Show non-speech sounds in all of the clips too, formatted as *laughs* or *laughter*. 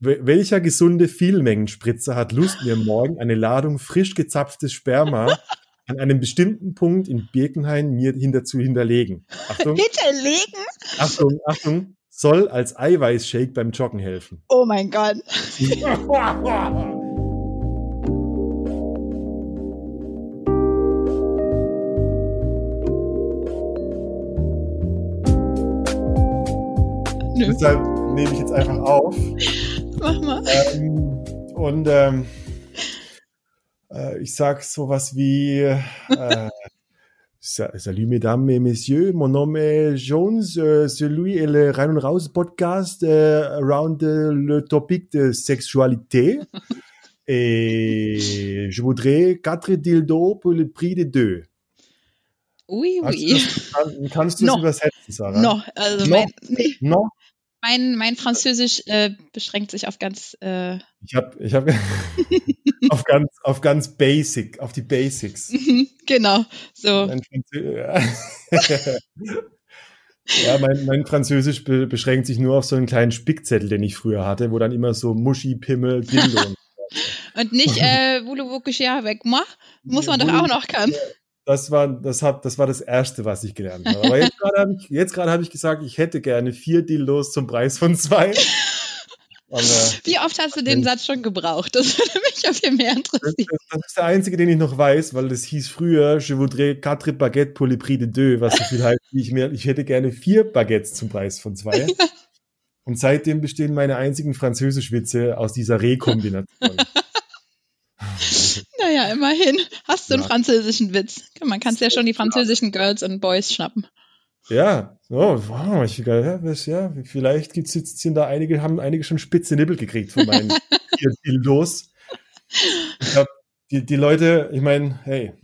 welcher gesunde Vielmengenspritzer hat Lust, mir morgen eine Ladung frisch gezapftes Sperma *laughs* an einem bestimmten Punkt in Birkenhain mir hinter zu hinterlegen? Achtung. Hinterlegen? Achtung, Achtung. Soll als Eiweißshake beim Joggen helfen. Oh mein Gott. *laughs* Deshalb nehme ich jetzt einfach auf. Mach mal. Ähm, und ähm, äh, ich sag sowas wie äh, Salut mesdames et messieurs, mon nom est Jones, euh, celui est le Rein und Raus podcast euh, around euh, le topic de sexualité. *laughs* et je voudrais quatre dildos pour le prix de deux. Oui, oui. Das, kannst du das no. übersetzen, Sarah? No, also no. Mein, nee. no? Mein, mein Französisch äh, beschränkt sich auf ganz. Äh ich habe ich hab *laughs* auf ganz auf ganz Basic, auf die Basics. *laughs* Mhm, genau, so. Mein *laughs* ja, mein, mein Französisch be beschränkt sich nur auf so einen kleinen Spickzettel, den ich früher hatte, wo dann immer so Muschi, Pimmel, Dildo und nicht äh, voulez-vous coucher avec moi? Muss man doch auch noch können das war, das, hab, das war das Erste, was ich gelernt habe. Aber jetzt gerade habe ich, hab ich gesagt, ich hätte gerne vier Dildos zum Preis von zwei. *laughs* Und, äh, Wie oft hast du den Satz schon gebraucht? Das würde mich auf viel mehr interessieren. Das, das, ist der einzige, den ich noch weiß, weil das hieß früher, je voudrais quatre baguettes pour le prix de deux, was so viel heißt, ich, mehr, ich hätte gerne vier Baguettes zum Preis von zwei. *laughs* Und seitdem bestehen meine einzigen Französischwitze aus dieser Rekombination. *laughs* Naja, immerhin. Hast du einen französischen Witz? Man kann es ja schon die französischen Girls und Boys schnappen. Ja, oh, wow, ich, ja, ja, vielleicht gibt's jetzt sind da einige, haben einige schon spitze Nippel gekriegt von meinen *laughs* Dildos. Ich glaub, die, die Leute, ich meine, hey,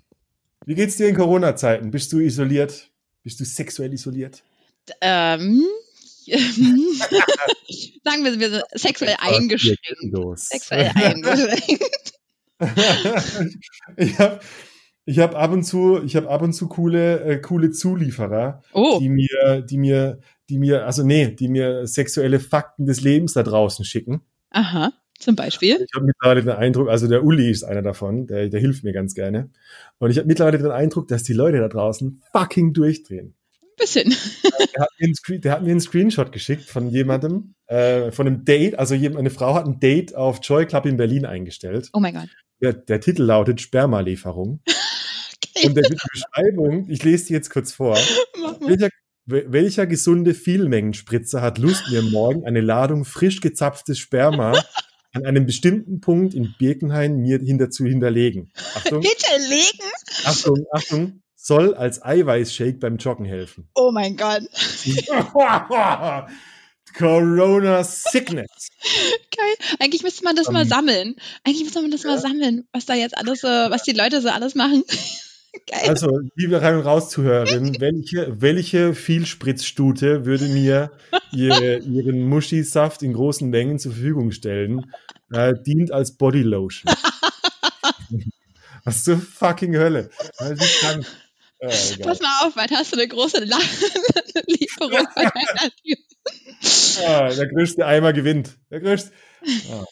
wie geht's dir in Corona-Zeiten? Bist du isoliert? Bist du sexuell isoliert? Ähm, *laughs* sagen wir, wir sind sexuell eingeschränkt. Sexuell eingeschränkt. *laughs* ich habe ich hab ab und zu, ich habe ab und zu coole, äh, coole Zulieferer, oh. die mir, die mir, die mir, also nee, die mir sexuelle Fakten des Lebens da draußen schicken. Aha, zum Beispiel. Ich habe mittlerweile den Eindruck, also der Uli ist einer davon, der, der hilft mir ganz gerne. Und ich habe mittlerweile den Eindruck, dass die Leute da draußen fucking durchdrehen. Bisschen. *laughs* Der hat, mir einen, der hat mir einen Screenshot geschickt von jemandem, äh, von einem Date. Also eine Frau hat ein Date auf Joy Club in Berlin eingestellt. Oh mein Gott. Der, der Titel lautet Spermalieferung. *laughs* okay. Und der, die Beschreibung, ich lese die jetzt kurz vor. Welcher, welcher gesunde Vielmengenspritzer hat Lust, mir morgen eine Ladung frisch gezapftes Sperma *laughs* an einem bestimmten Punkt in Birkenhain mir hinter zu hinterlegen? Achtung. Hinterlegen? Achtung, Achtung. Soll als Eiweißshake beim Joggen helfen. Oh mein Gott. *laughs* Corona Sickness. *laughs* Geil. Eigentlich müsste man das um, mal ähm, sammeln. Eigentlich müsste man das ja. mal sammeln, was da jetzt alles so, was die Leute so alles machen. *laughs* Geil. Also, liebe Rein- und Rauszuhörerin, *laughs* welche, welche Vielspritzstute würde mir ihr, ihren Muschisaft in großen Mengen zur Verfügung stellen? Äh, dient als Bodylotion. was zur fucking Hölle. Also, äh, *laughs* Pass mal auf, weil hast du eine große *laughs* Lieferung von deiner Tür. Ah, der größte Eimer gewinnt. Der größte. Ah.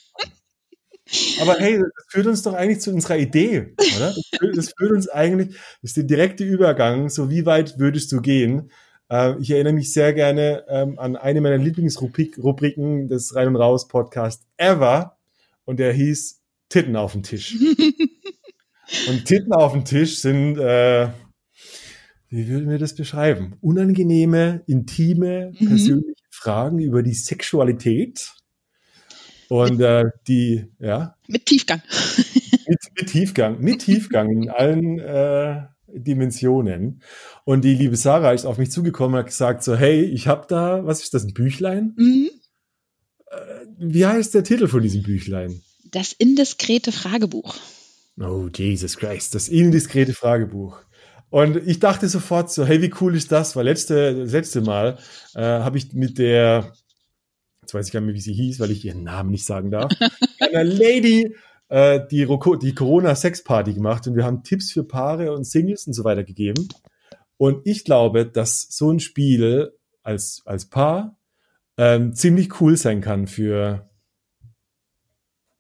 Aber hey, das führt uns doch eigentlich zu unserer Idee, oder? Das führt, das führt uns eigentlich, das ist der direkte Übergang, so wie weit würdest du gehen? Äh, ich erinnere mich sehr gerne ähm, an eine meiner Lieblingsrubriken des Rein und Raus Podcast ever und der hieß Titten auf dem Tisch. *laughs* und Titten auf dem Tisch sind, äh, wie würden wir das beschreiben? Unangenehme, intime, mhm. persönliche Fragen über die Sexualität und äh, die, ja. Mit Tiefgang. *laughs* Mit, mit Tiefgang, mit Tiefgang in allen äh, Dimensionen. Und die liebe Sarah ist auf mich zugekommen und hat gesagt so, hey, ich habe da, was ist das, ein Büchlein? Mhm. Äh, wie heißt der Titel von diesem Büchlein? Das indiskrete Fragebuch. Oh, Jesus Christ, das indiskrete Fragebuch. Und ich dachte sofort so, hey, wie cool ist das? Weil letzte, letzte Mal äh, habe ich mit der, jetzt weiß ich gar nicht mehr, wie sie hieß, weil ich ihren Namen nicht sagen darf, *laughs* einer Lady äh, die, die Corona-Sex-Party gemacht und wir haben Tipps für Paare und Singles und so weiter gegeben. Und ich glaube, dass so ein Spiel als, als Paar ähm, ziemlich cool sein kann für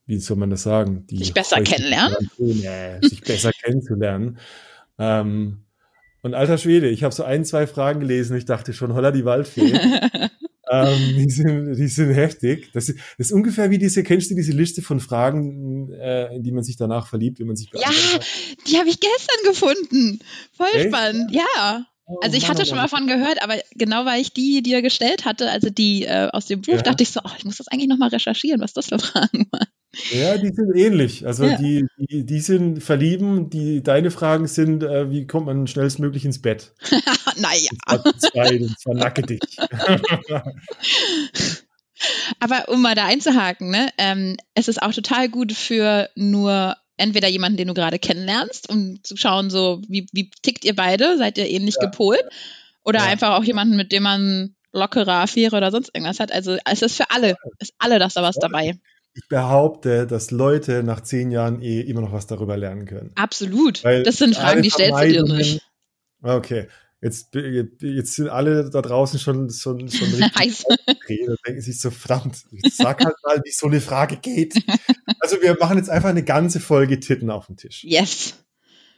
wie soll man das sagen? Die sich besser kennenlernen. sich besser *laughs* kennenzulernen. Ähm, und alter Schwede, ich habe so ein, zwei Fragen gelesen. Ich dachte schon, holla die Waldfee. *laughs* ähm, die, sind, die sind heftig. Das ist, das ist ungefähr wie diese, kennst du diese Liste von Fragen, äh, in die man sich danach verliebt, wenn man sich Ja, hat? die habe ich gestern gefunden. Voll Echt? spannend, ja. Oh, also ich hatte schon mal von gehört, aber genau weil ich die dir gestellt hatte, also die äh, aus dem Buch, ja. dachte ich so, oh, ich muss das eigentlich nochmal recherchieren, was das für Fragen waren. Ja, die sind ähnlich. Also ja. die, die, die sind verlieben. Die, deine Fragen sind, äh, wie kommt man schnellstmöglich ins Bett? *laughs* naja. Zwar nacke dich. *laughs* Aber um mal da einzuhaken, ne, ähm, es ist auch total gut für nur entweder jemanden, den du gerade kennenlernst, um zu schauen, so wie, wie tickt ihr beide, seid ihr ähnlich ja. gepolt, oder ja. einfach auch jemanden, mit dem man lockere Affäre oder sonst irgendwas hat. Also es ist für alle, ist alle das da was dabei. Ich behaupte, dass Leute nach zehn Jahren eh immer noch was darüber lernen können. Absolut. Weil das sind Fragen, die stellst du dir nicht. Okay. Jetzt, jetzt sind alle da draußen schon, schon, schon *laughs* richtig Da denken sich so, verdammt, sag halt mal, wie so eine Frage geht. Also wir machen jetzt einfach eine ganze Folge Titten auf den Tisch. Yes.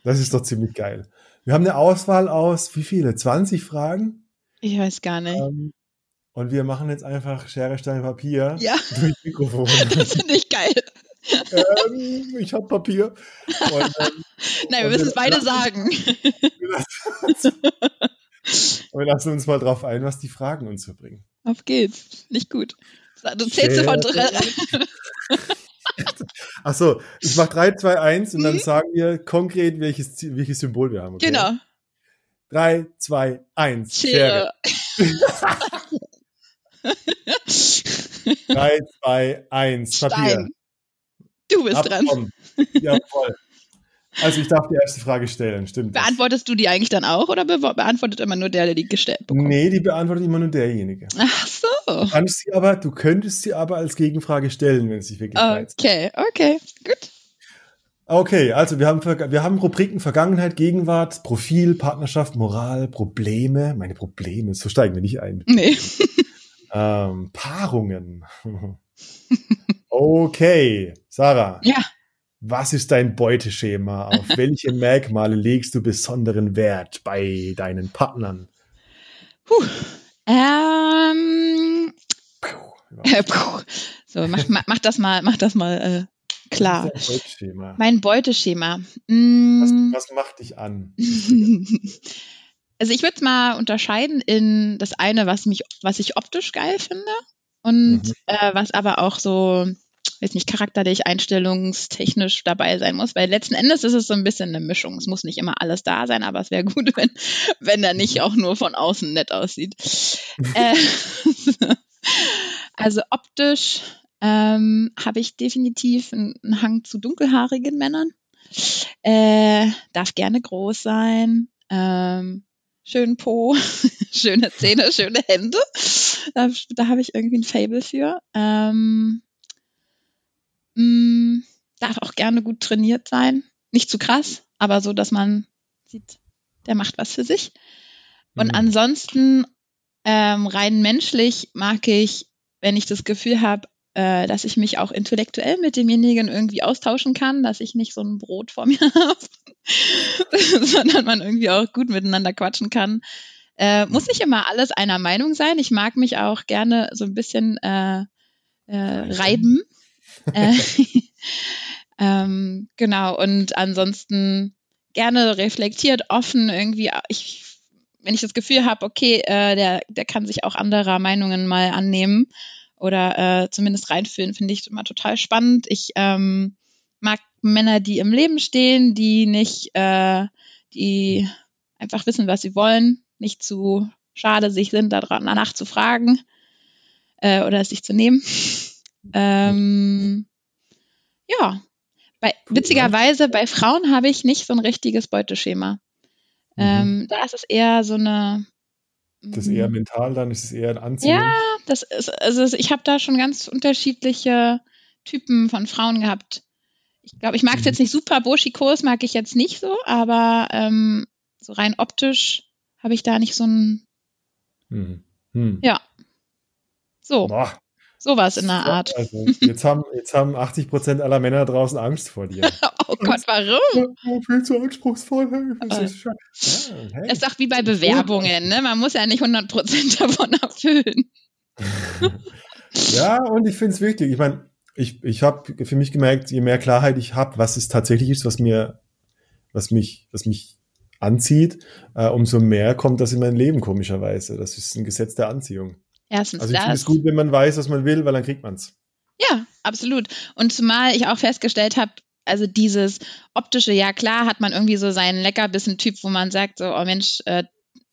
Das ist doch ziemlich geil. Wir haben eine Auswahl aus, wie viele? 20 Fragen? Ich weiß gar nicht. Ähm, und wir machen jetzt einfach Schere, Stein, Papier ja. durch Mikrofon. *laughs* Das finde ich geil. ähm, ich habe Papier. Und, ähm, *laughs* Nein, wir müssen es beide sagen. *laughs* wir lassen uns mal drauf ein, was die Fragen uns verbringen. Auf geht's. Nicht gut. Du zählst von drei. Achso, ich mach 3, 2, 1 und mhm. dann sagen wir konkret, welches, welches Symbol wir haben. Okay? Genau. 3, 2, 1. Schere. Schere. 3, 2, 1. Papier. Du bist Abkommen. dran. Ja, voll. Also ich darf die erste Frage stellen, stimmt. Beantwortest das? du die eigentlich dann auch oder be beantwortet immer nur der, der die gestellt bekommt? Nee, die beantwortet immer nur derjenige. Ach so. Du, kannst sie aber, du könntest sie aber als Gegenfrage stellen, wenn es sich wirklich reizt. Okay, okay, gut. Okay, also wir haben, wir haben Rubriken Vergangenheit, Gegenwart, Profil, Partnerschaft, Moral, Probleme. Meine Probleme, so steigen wir nicht ein. Nee. Ähm, Paarungen. *laughs* Okay, Sarah. Ja. Was ist dein Beuteschema? Auf *laughs* welche Merkmale legst du besonderen Wert bei deinen Partnern? Puh. Ähm, puh, äh, *laughs* puh. So, mach, mach, das mal, mach das mal äh, klar. Dein Beuteschema. Mein Beuteschema. Mm. Was, was macht dich an? Also ich würde es mal unterscheiden in das eine, was mich, was ich optisch geil finde und mhm. äh, was aber auch so, weiß nicht, charakterlich, einstellungstechnisch dabei sein muss. Weil letzten Endes ist es so ein bisschen eine Mischung. Es muss nicht immer alles da sein, aber es wäre gut, *laughs* wenn, wenn er nicht auch nur von außen nett aussieht. *laughs* äh, *laughs* also optisch ähm, habe ich definitiv einen Hang zu dunkelhaarigen Männern. Äh, darf gerne groß sein. Ähm, schönen Po, *laughs* schöne Zähne, *laughs* schöne Hände. Da, da habe ich irgendwie ein Fable für. Ähm, mh, mm, darf auch gerne gut trainiert sein. Nicht zu krass, aber so, dass man sieht, der macht was für sich. Und mhm. ansonsten ähm, rein menschlich mag ich, wenn ich das Gefühl habe, äh, dass ich mich auch intellektuell mit demjenigen irgendwie austauschen kann, dass ich nicht so ein Brot vor mir *laughs* habe, *laughs* sondern man irgendwie auch gut miteinander quatschen kann. Äh, muss nicht immer alles einer Meinung sein. Ich mag mich auch gerne so ein bisschen äh, äh, reiben. *laughs* äh, *laughs* ähm, genau, und ansonsten gerne reflektiert, offen, irgendwie, ich, wenn ich das Gefühl habe, okay, äh, der, der kann sich auch anderer Meinungen mal annehmen oder äh, zumindest reinfühlen, finde ich immer total spannend. Ich ähm, Männer, die im Leben stehen, die nicht, äh, die einfach wissen, was sie wollen, nicht zu schade sich sind, danach zu fragen äh, oder es sich zu nehmen. *laughs* Ähm, ja, bei, witzigerweise bei Frauen habe ich nicht so ein richtiges Beuteschema. Mhm. Ähm, da ist es eher so eine das ist eher mhm. mental, dann ist es eher ein Anziehen. Ja, das ist, also ich habe da schon ganz unterschiedliche Typen von Frauen gehabt. Ich glaube, ich mag es mhm. jetzt nicht super, Burschikos mag ich jetzt nicht so, aber ähm, so rein optisch habe ich da nicht so ein. Mhm. Hm. Ja. So. Boah. Sowas in der Art. Also, *laughs* jetzt, haben, jetzt haben 80 Prozent aller Männer draußen Angst vor dir. *laughs* oh Gott, warum? *laughs* Oh, viel zu anspruchsvoll. Das ist, ja, hey. ist doch wie bei Bewerbungen. Ne? Man muss ja nicht 100 Prozent davon erfüllen. ja, und ich finde es wichtig. Ich meine, ich, ich habe für mich gemerkt, je mehr Klarheit ich habe, was es tatsächlich ist, was mir, was mich, was mich anzieht, äh, umso mehr kommt das in mein Leben, komischerweise. Das ist ein Gesetz der Anziehung. Erstens also ich finde es gut, wenn man weiß, was man will, weil dann kriegt man es. Ja, absolut. Und zumal ich auch festgestellt habe, also dieses optische, ja klar, hat man irgendwie so seinen Leckerbissen-Typ, wo man sagt, so, oh Mensch, äh,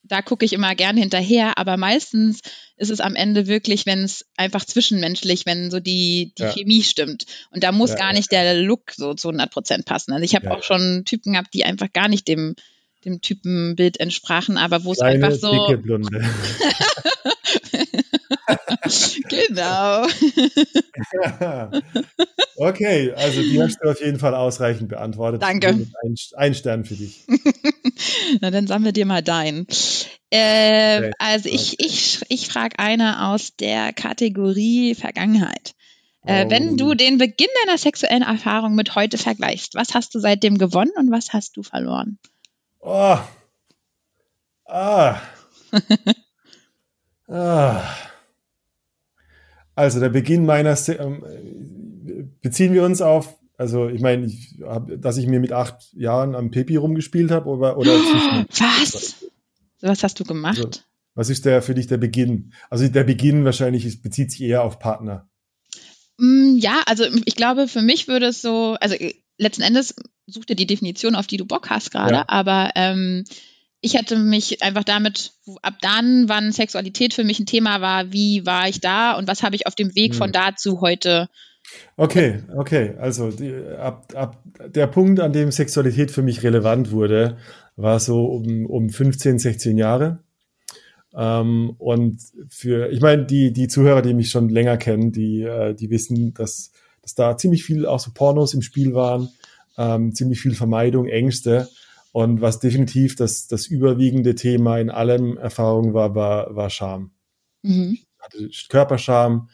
da gucke ich immer gern hinterher, aber meistens ist es am Ende wirklich, wenn es einfach zwischenmenschlich, wenn so die, die ja. Chemie stimmt. Und da muss ja, gar nicht ja. der Look so zu 100 Prozent passen. Also ich habe auch schon Typen gehabt, die einfach gar nicht dem, dem Typenbild entsprachen, aber wo es einfach so. Dicke Blonde. *laughs* genau. *laughs* okay, also die hast du auf jeden Fall ausreichend beantwortet. Danke. Ein, ein Stern für dich. *laughs* Na, dann sammle dir mal deinen. Äh, okay. Also ich, ich, ich frage eine aus der Kategorie Vergangenheit. Äh, oh. Wenn du den Beginn deiner sexuellen Erfahrung mit heute vergleichst, was hast du seitdem gewonnen und was hast du verloren? Oh. Ah. *laughs* ah. Also der Beginn meiner, ähm, beziehen wir uns auf, also ich meine, ich dass ich mir mit acht Jahren am Pepi rumgespielt habe oder, oder oh, *laughs* Was? Was hast du gemacht? Also, was ist der für dich der Beginn? Also der Beginn wahrscheinlich ist, bezieht sich eher auf Partner. Mm, ja, also ich glaube, für mich würde es so, also äh, letzten Endes such dir die Definition, auf die du Bock hast gerade, ja. aber ähm, ich hätte mich einfach damit, ab dann, wann Sexualität für mich ein Thema war, wie war ich da und was habe ich auf dem Weg hm. von da zu heute. Okay, okay. Also die, ab, ab der Punkt, an dem Sexualität für mich relevant wurde, war so um, um 15, 16 Jahre. Ähm, und für, ich meine, die, die Zuhörer, die mich schon länger kennen, die, äh, die wissen, dass, dass da ziemlich viel auch so Pornos im Spiel waren, ähm, ziemlich viel Vermeidung, Ängste. Und was definitiv das, das überwiegende Thema in allem Erfahrung war, war, war Scham. Mhm. Hatte Körperscham,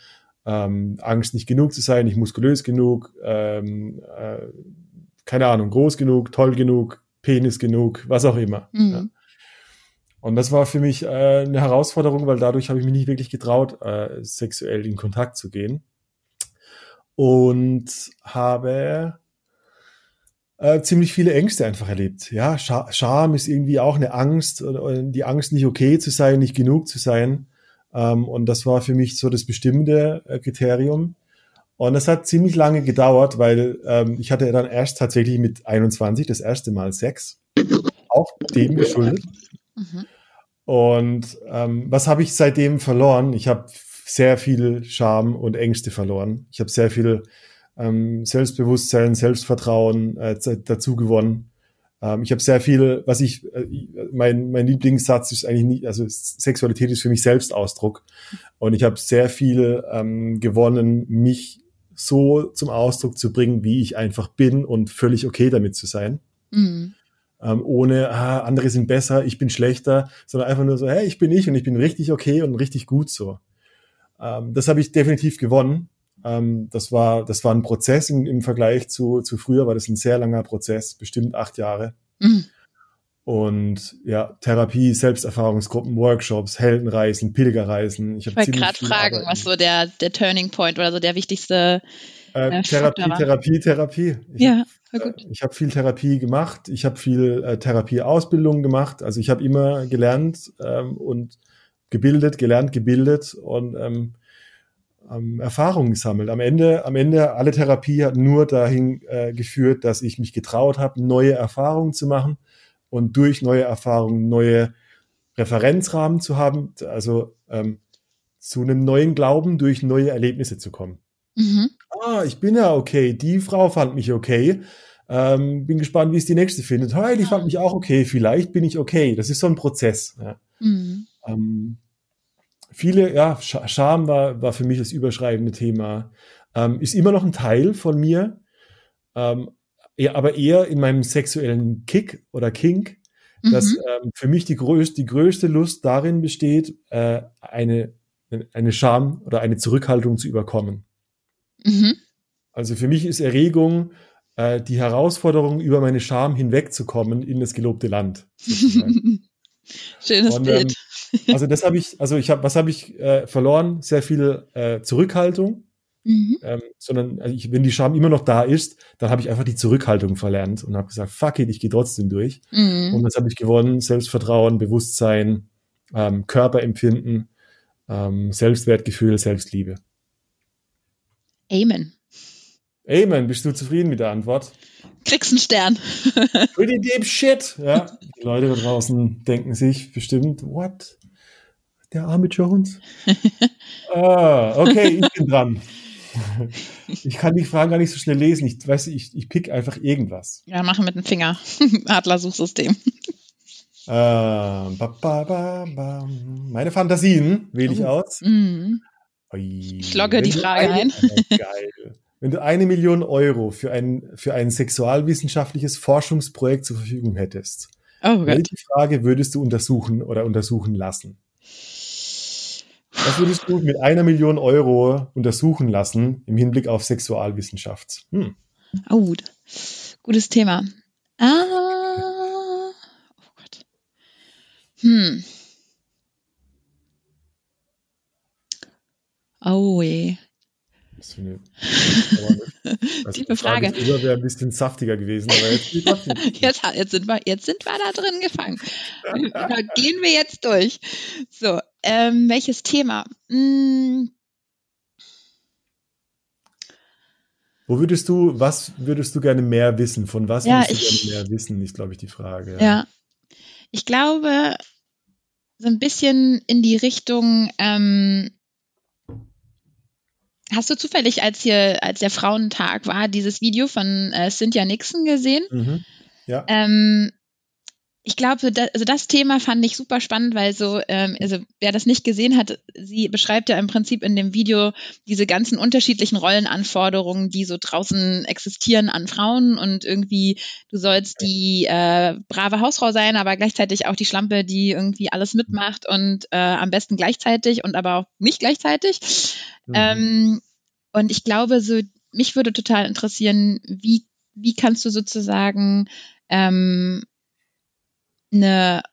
ähm, Angst, nicht genug zu sein, nicht muskulös genug, ähm, äh, keine Ahnung, groß genug, toll genug, Penis genug, was auch immer. Mhm. Ja. Und das war für mich äh, eine Herausforderung, weil dadurch habe ich mich nicht wirklich getraut, äh, sexuell in Kontakt zu gehen. Und habe äh, ziemlich viele Ängste einfach erlebt. Ja, Scham ist irgendwie auch eine Angst, die Angst, nicht okay zu sein, nicht genug zu sein. Ähm, und das war für mich so das bestimmende äh, Kriterium. Und das hat ziemlich lange gedauert, weil ähm, ich hatte dann erst tatsächlich mit 21 das erste Mal Sex. Auch dem geschuldet. Mhm. Und ähm, was habe ich seitdem verloren? Ich habe sehr viel Scham und Ängste verloren. Ich habe sehr viel ähm, Selbstbewusstsein, Selbstvertrauen äh, dazu gewonnen. Ähm, ich habe sehr viel, was ich, äh, mein, mein Lieblingssatz ist eigentlich nicht, also Sexualität ist für mich Selbstausdruck. Und ich habe sehr viel ähm, gewonnen, mich so zum Ausdruck zu bringen, wie ich einfach bin und völlig okay damit zu sein. Mhm. Ähm, ohne, ah, andere sind besser, ich bin schlechter, sondern einfach nur so, hey, ich bin ich und ich bin richtig okay und richtig gut so. Ähm, das habe ich definitiv gewonnen. Ähm, das war, das war ein Prozess im, im Vergleich zu, zu früher, war das ein sehr langer Prozess, bestimmt acht Jahre. Mhm. Und ja, Therapie, Selbsterfahrungsgruppen, Workshops, Heldenreisen, Pilgerreisen. Ich, ich wollte gerade fragen, Arbeit. was so der, der Turning Point oder so der wichtigste äh, äh Therapie, Therapie, Therapie. Ich ja, hab, äh, ich habe viel Therapie gemacht. Ich habe viel äh, Therapieausbildung gemacht. Also ich habe immer gelernt ähm, und gebildet, gelernt, gebildet und ähm, ähm, Erfahrungen gesammelt. Am Ende, am Ende, alle Therapie hat nur dahin äh, geführt, dass ich mich getraut habe, neue Erfahrungen zu machen und durch neue Erfahrungen neue Referenzrahmen zu haben, also ähm, zu einem neuen Glauben durch neue Erlebnisse zu kommen. Mhm. Ah, ich bin ja okay. Die Frau fand mich okay. Ähm, bin gespannt, wie es die nächste findet. Hey, die fand mich auch okay. Vielleicht bin ich okay. Das ist so ein Prozess. Ja. Mhm. Ähm, viele, ja, Scham war, war für mich das überschreibende Thema. Ähm, ist immer noch ein Teil von mir, ähm, eher, aber eher in meinem sexuellen Kick oder Kink, mhm. dass ähm, für mich die größte, die größte Lust darin besteht, äh, eine eine Scham oder eine Zurückhaltung zu überkommen. Mhm. Also für mich ist Erregung äh, die Herausforderung, über meine Scham hinwegzukommen in das gelobte Land. *laughs* Schönes Und, ähm, Bild. Also das habe ich, also ich habe, was habe ich äh, verloren? Sehr viel äh, Zurückhaltung. Mhm. Ähm, sondern also ich, wenn die Scham immer noch da ist, dann habe ich einfach die Zurückhaltung verlernt und habe gesagt, fuck it, ich gehe trotzdem durch. Mhm. Und das habe ich gewonnen, Selbstvertrauen, Bewusstsein, ähm, Körperempfinden, ähm, Selbstwertgefühl, Selbstliebe. Amen. Amen. Bist du zufrieden mit der Antwort? Kriegst einen Stern. *laughs* Pretty deep shit. Ja, die Leute da draußen denken sich bestimmt, what? Der arme Jones? *laughs* ah, okay, ich bin dran. Ich kann die Fragen gar nicht so schnell lesen. Ich weiß, ich, ich pick einfach irgendwas. Ja, machen mit dem Finger. *laughs* Adler-Suchsystem. Äh, ba, ba, ba, Meine Fantasien wähle ich oh. aus. Mm. Ich logge die Frage ein. Oh, geil. Wenn du eine Million Euro für ein, für ein sexualwissenschaftliches Forschungsprojekt zur Verfügung hättest, oh welche Frage würdest du untersuchen oder untersuchen lassen? Was würdest du mit einer Million Euro untersuchen lassen im Hinblick auf Sexualwissenschaft? Hm. Oh, gut. Gutes Thema. Ah, oh Gott. Hm. Oh je. Das eine, *laughs* also Tiefe Frage. Frage wäre ein bisschen saftiger gewesen, aber jetzt, *laughs* jetzt, jetzt, sind wir, jetzt sind wir da drin gefangen. da gehen wir jetzt durch. So, ähm, welches Thema? Hm. Wo würdest du, was würdest du gerne mehr wissen? Von was ja, würdest ich, du gerne mehr wissen, ist, glaube ich, die Frage. Ja. ja. Ich glaube, so ein bisschen in die Richtung, ähm, Hast du zufällig, als hier, als der Frauentag war, dieses Video von äh, Cynthia Nixon gesehen? Mhm. Ja. Ähm, ich glaube, da, also das Thema fand ich super spannend, weil so, ähm, also wer das nicht gesehen hat, sie beschreibt ja im Prinzip in dem Video diese ganzen unterschiedlichen Rollenanforderungen, die so draußen existieren an Frauen und irgendwie, du sollst die äh, brave Hausfrau sein, aber gleichzeitig auch die Schlampe, die irgendwie alles mitmacht und äh, am besten gleichzeitig und aber auch nicht gleichzeitig. Mhm. Ähm, und ich glaube, so, mich würde total interessieren, wie, wie kannst du sozusagen ähm, eine,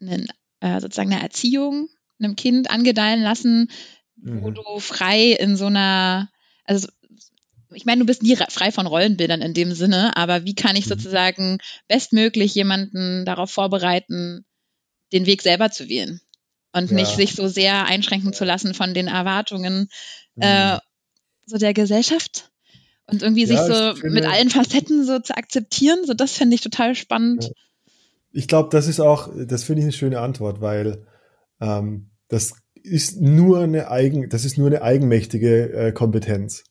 eine äh, sozusagen eine Erziehung einem Kind angedeihen lassen, mhm. wo du frei in so einer, also ich meine, du bist nie frei von Rollenbildern in dem Sinne, aber wie kann ich mhm. sozusagen bestmöglich jemanden darauf vorbereiten, den Weg selber zu wählen und ja. nicht sich so sehr einschränken zu lassen von den Erwartungen mhm. äh, so der Gesellschaft und irgendwie ja, sich so finde, mit allen Facetten so zu akzeptieren, so das fände ich total spannend. Ich glaube, das ist auch, das finde ich eine schöne Antwort, weil ähm, das ist nur eine eigen, das ist nur eine eigenmächtige äh, Kompetenz.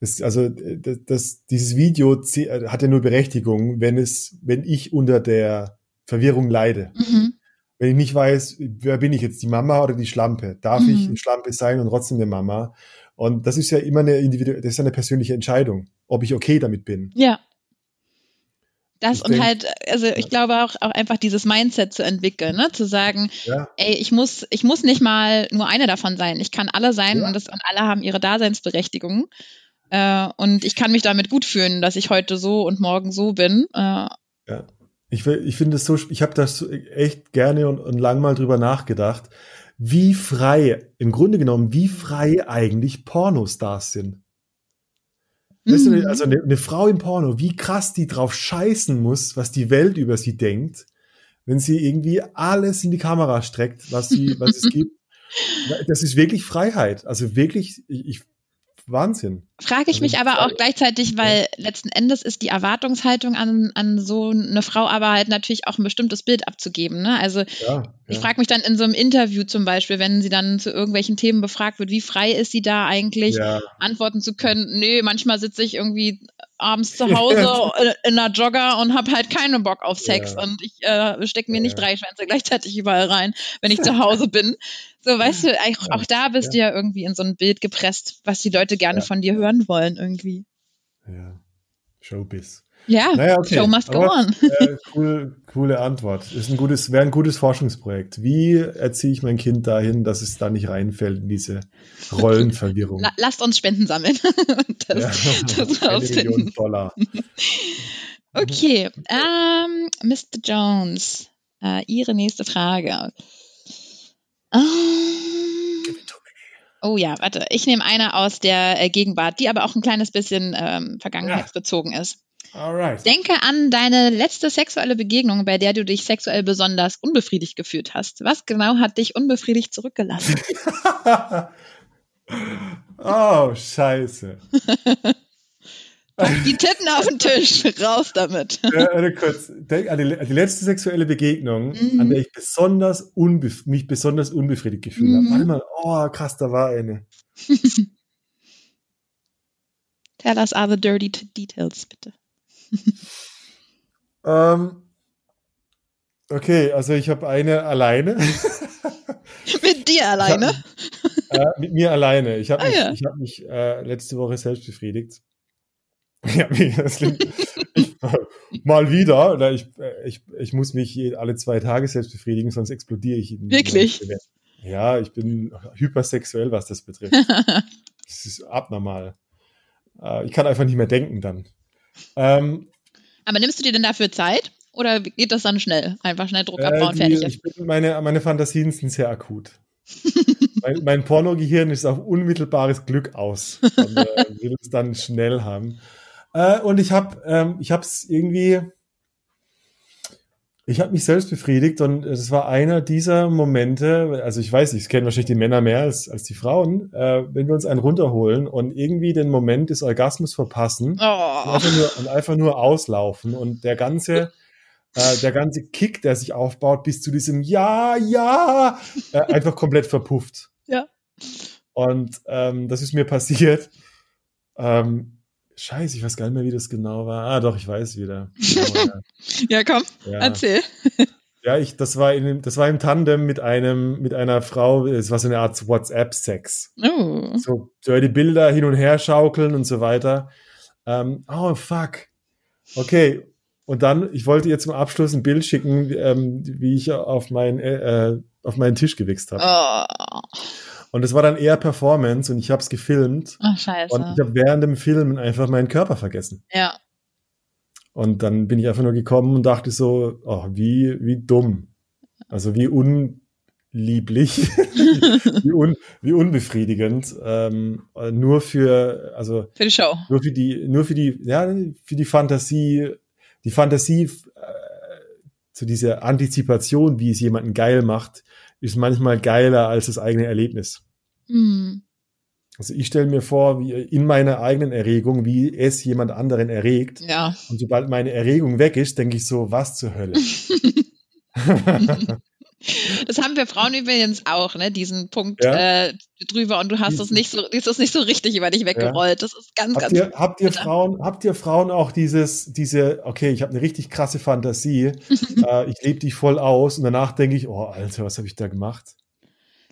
Das, also das, das, dieses Video äh, hat ja nur Berechtigung, wenn es, wenn ich unter der Verwirrung leide. Mhm. Wenn ich nicht weiß, wer bin ich jetzt, die Mama oder die Schlampe? Darf mhm. ich eine Schlampe sein und trotzdem eine Mama? Und das ist ja immer eine individuelle, das ist eine persönliche Entscheidung, ob ich okay damit bin. Ja. Das ich und halt, also ich glaube auch, auch einfach dieses Mindset zu entwickeln, ne? zu sagen, ja. ey, ich muss, ich muss nicht mal nur eine davon sein. Ich kann alle sein ja. und, das, und alle haben ihre Daseinsberechtigung. Äh, und ich kann mich damit gut fühlen, dass ich heute so und morgen so bin. Äh, ja. Ich, ich finde es so, ich habe das echt gerne und, und lang mal drüber nachgedacht, wie frei, im Grunde genommen, wie frei eigentlich Pornostars sind. Weißt du, mhm. also eine, eine, Frau im Porno, wie krass die drauf scheißen muss, was die Welt über sie denkt, wenn sie irgendwie alles in die Kamera streckt, was sie, was es *laughs* gibt. Das ist wirklich Freiheit. Also wirklich, ich, Wahnsinn. Frage ich also mich aber auch gleichzeitig, weil ja. letzten Endes ist die Erwartungshaltung an, an so eine Frau aber halt natürlich auch ein bestimmtes Bild abzugeben. Ne? Also ja, ich frage mich dann in so einem Interview zum Beispiel, wenn sie dann zu irgendwelchen Themen befragt wird, wie frei ist sie da eigentlich, antworten zu können, nee, manchmal sitze ich irgendwie abends zu *laughs* Hause in einer Jogger und habe halt keine Bock auf Sex ja. und ich äh, stecke mir ja. nicht drei Schwänze gleichzeitig überall rein, wenn ich zu *laughs* Hause bin. So, weißt du, auch, auch da bist ja. du ja irgendwie in so ein Bild gepresst, was die Leute gerne von dir hören wollen irgendwie. Ja. Showbiz. Ja, Naja, okay. Show must go Aber, on. Äh, cool, coole Antwort. Ist ein gutes, wäre ein gutes Forschungsprojekt. Wie erziehe ich mein Kind dahin, dass es da nicht reinfällt in diese Rollenverwirrung? La lasst uns Spenden sammeln. *laughs* das, Ja. das Eine. Million Dollar. *laughs* Okay, ähm, Mr. Jones, äh, Ihre nächste Frage. Ähm, oh ja, warte, ich nehme eine aus der äh, Gegenwart, die aber auch ein kleines bisschen ähm, vergangenheitsbezogen ist. Alright. Denke an deine letzte sexuelle Begegnung, bei der du dich sexuell besonders unbefriedigt gefühlt hast. Was genau hat dich unbefriedigt zurückgelassen? *laughs* oh, scheiße. *laughs* Die Titten auf den Tisch, raus damit. Warte kurz. Denk an die, an die letzte sexuelle Begegnung, Mhm. an der ich besonders unbef mich besonders unbefriedigt gefühlt Mhm. habe. Warte mal, oh krass, da war eine. *laughs* Tell us all the dirty details, bitte. *laughs* Ähm, okay, also ich habe eine alleine. *laughs* Mit dir alleine? äh, mit mir alleine. Ich habe Ah, mich, ja. ich hab mich äh, letzte Woche selbst befriedigt. *laughs* Ja, das klingt, ich, mal wieder. Ich, äh, ich, ich muss mich alle zwei Tage selbst befriedigen, sonst explodiere ich. Wirklich? Ja, ich bin hypersexuell, was das betrifft. *laughs* Das ist abnormal. Äh, ich kann einfach nicht mehr denken dann. Ähm, Aber nimmst du dir denn dafür Zeit? Oder geht das dann schnell? Einfach schnell Druck äh, abbauen, die, fertig bin, meine, meine Fantasien sind sehr akut. *laughs* mein, mein Pornogehirn ist auf unmittelbares Glück aus und äh, will es dann schnell haben. Äh, und ich habe ähm, ich habe es irgendwie, ich habe mich selbst befriedigt und es war einer dieser Momente, also ich weiß nicht, es kennen wahrscheinlich die Männer mehr als, als die Frauen, äh, wenn wir uns einen runterholen und irgendwie den Moment des Orgasmus verpassen und Oh. einfach nur, und einfach nur auslaufen und der ganze, äh, der ganze Kick, der sich aufbaut, bis zu diesem Ja, ja, äh, einfach komplett verpufft. Ja. Und ähm, das ist mir passiert. Ähm, Scheiße, ich weiß gar nicht mehr, wie das genau war. Ah, doch, ich weiß wieder. Genau, Ja, *laughs* komm, ja. erzähl. ja, ich, das war in, das war im Tandem mit einem, mit einer Frau. Es war so eine Art WhatsApp-Sex Oh. so dirty Bilder hin und her schaukeln und so weiter. Ähm, oh, fuck. Okay. Und dann, ich wollte ihr zum Abschluss ein Bild schicken, ähm, wie ich auf, mein, äh, auf meinen Tisch gewichst habe. Oh. Und es war dann eher Performance und ich habe es gefilmt. Ach, scheiße. Und ich habe während dem Filmen einfach meinen Körper vergessen. ja. Und dann bin ich einfach nur gekommen und dachte so, oh, wie, wie dumm. Also wie unlieblich, *laughs* wie, un, wie unbefriedigend. Ähm, nur für, also Für die Show. nur für die, nur für die, ja, für die Fantasie, die Fantasie äh, zu dieser Antizipation, wie es jemanden geil macht, ist manchmal geiler als das eigene Erlebnis. Hm. Also ich stelle mir vor, wie in meiner eigenen Erregung, wie es jemand anderen erregt. Ja. Und sobald meine Erregung weg ist, denke ich so, was zur Hölle? *laughs* *laughs* *laughs* Das haben wir Frauen übrigens auch, ne? Diesen Punkt Ja. äh, drüber und du hast Diesen- nicht so, hast es nicht so richtig über dich weggerollt. Das ist ganz, habt ganz. ihr, habt ihr. Frauen, habt ihr Frauen auch dieses, diese, okay, ich habe eine richtig krasse Fantasie, *laughs* äh, ich lebe die voll aus und danach denke ich, oh Alter, was habe ich da gemacht?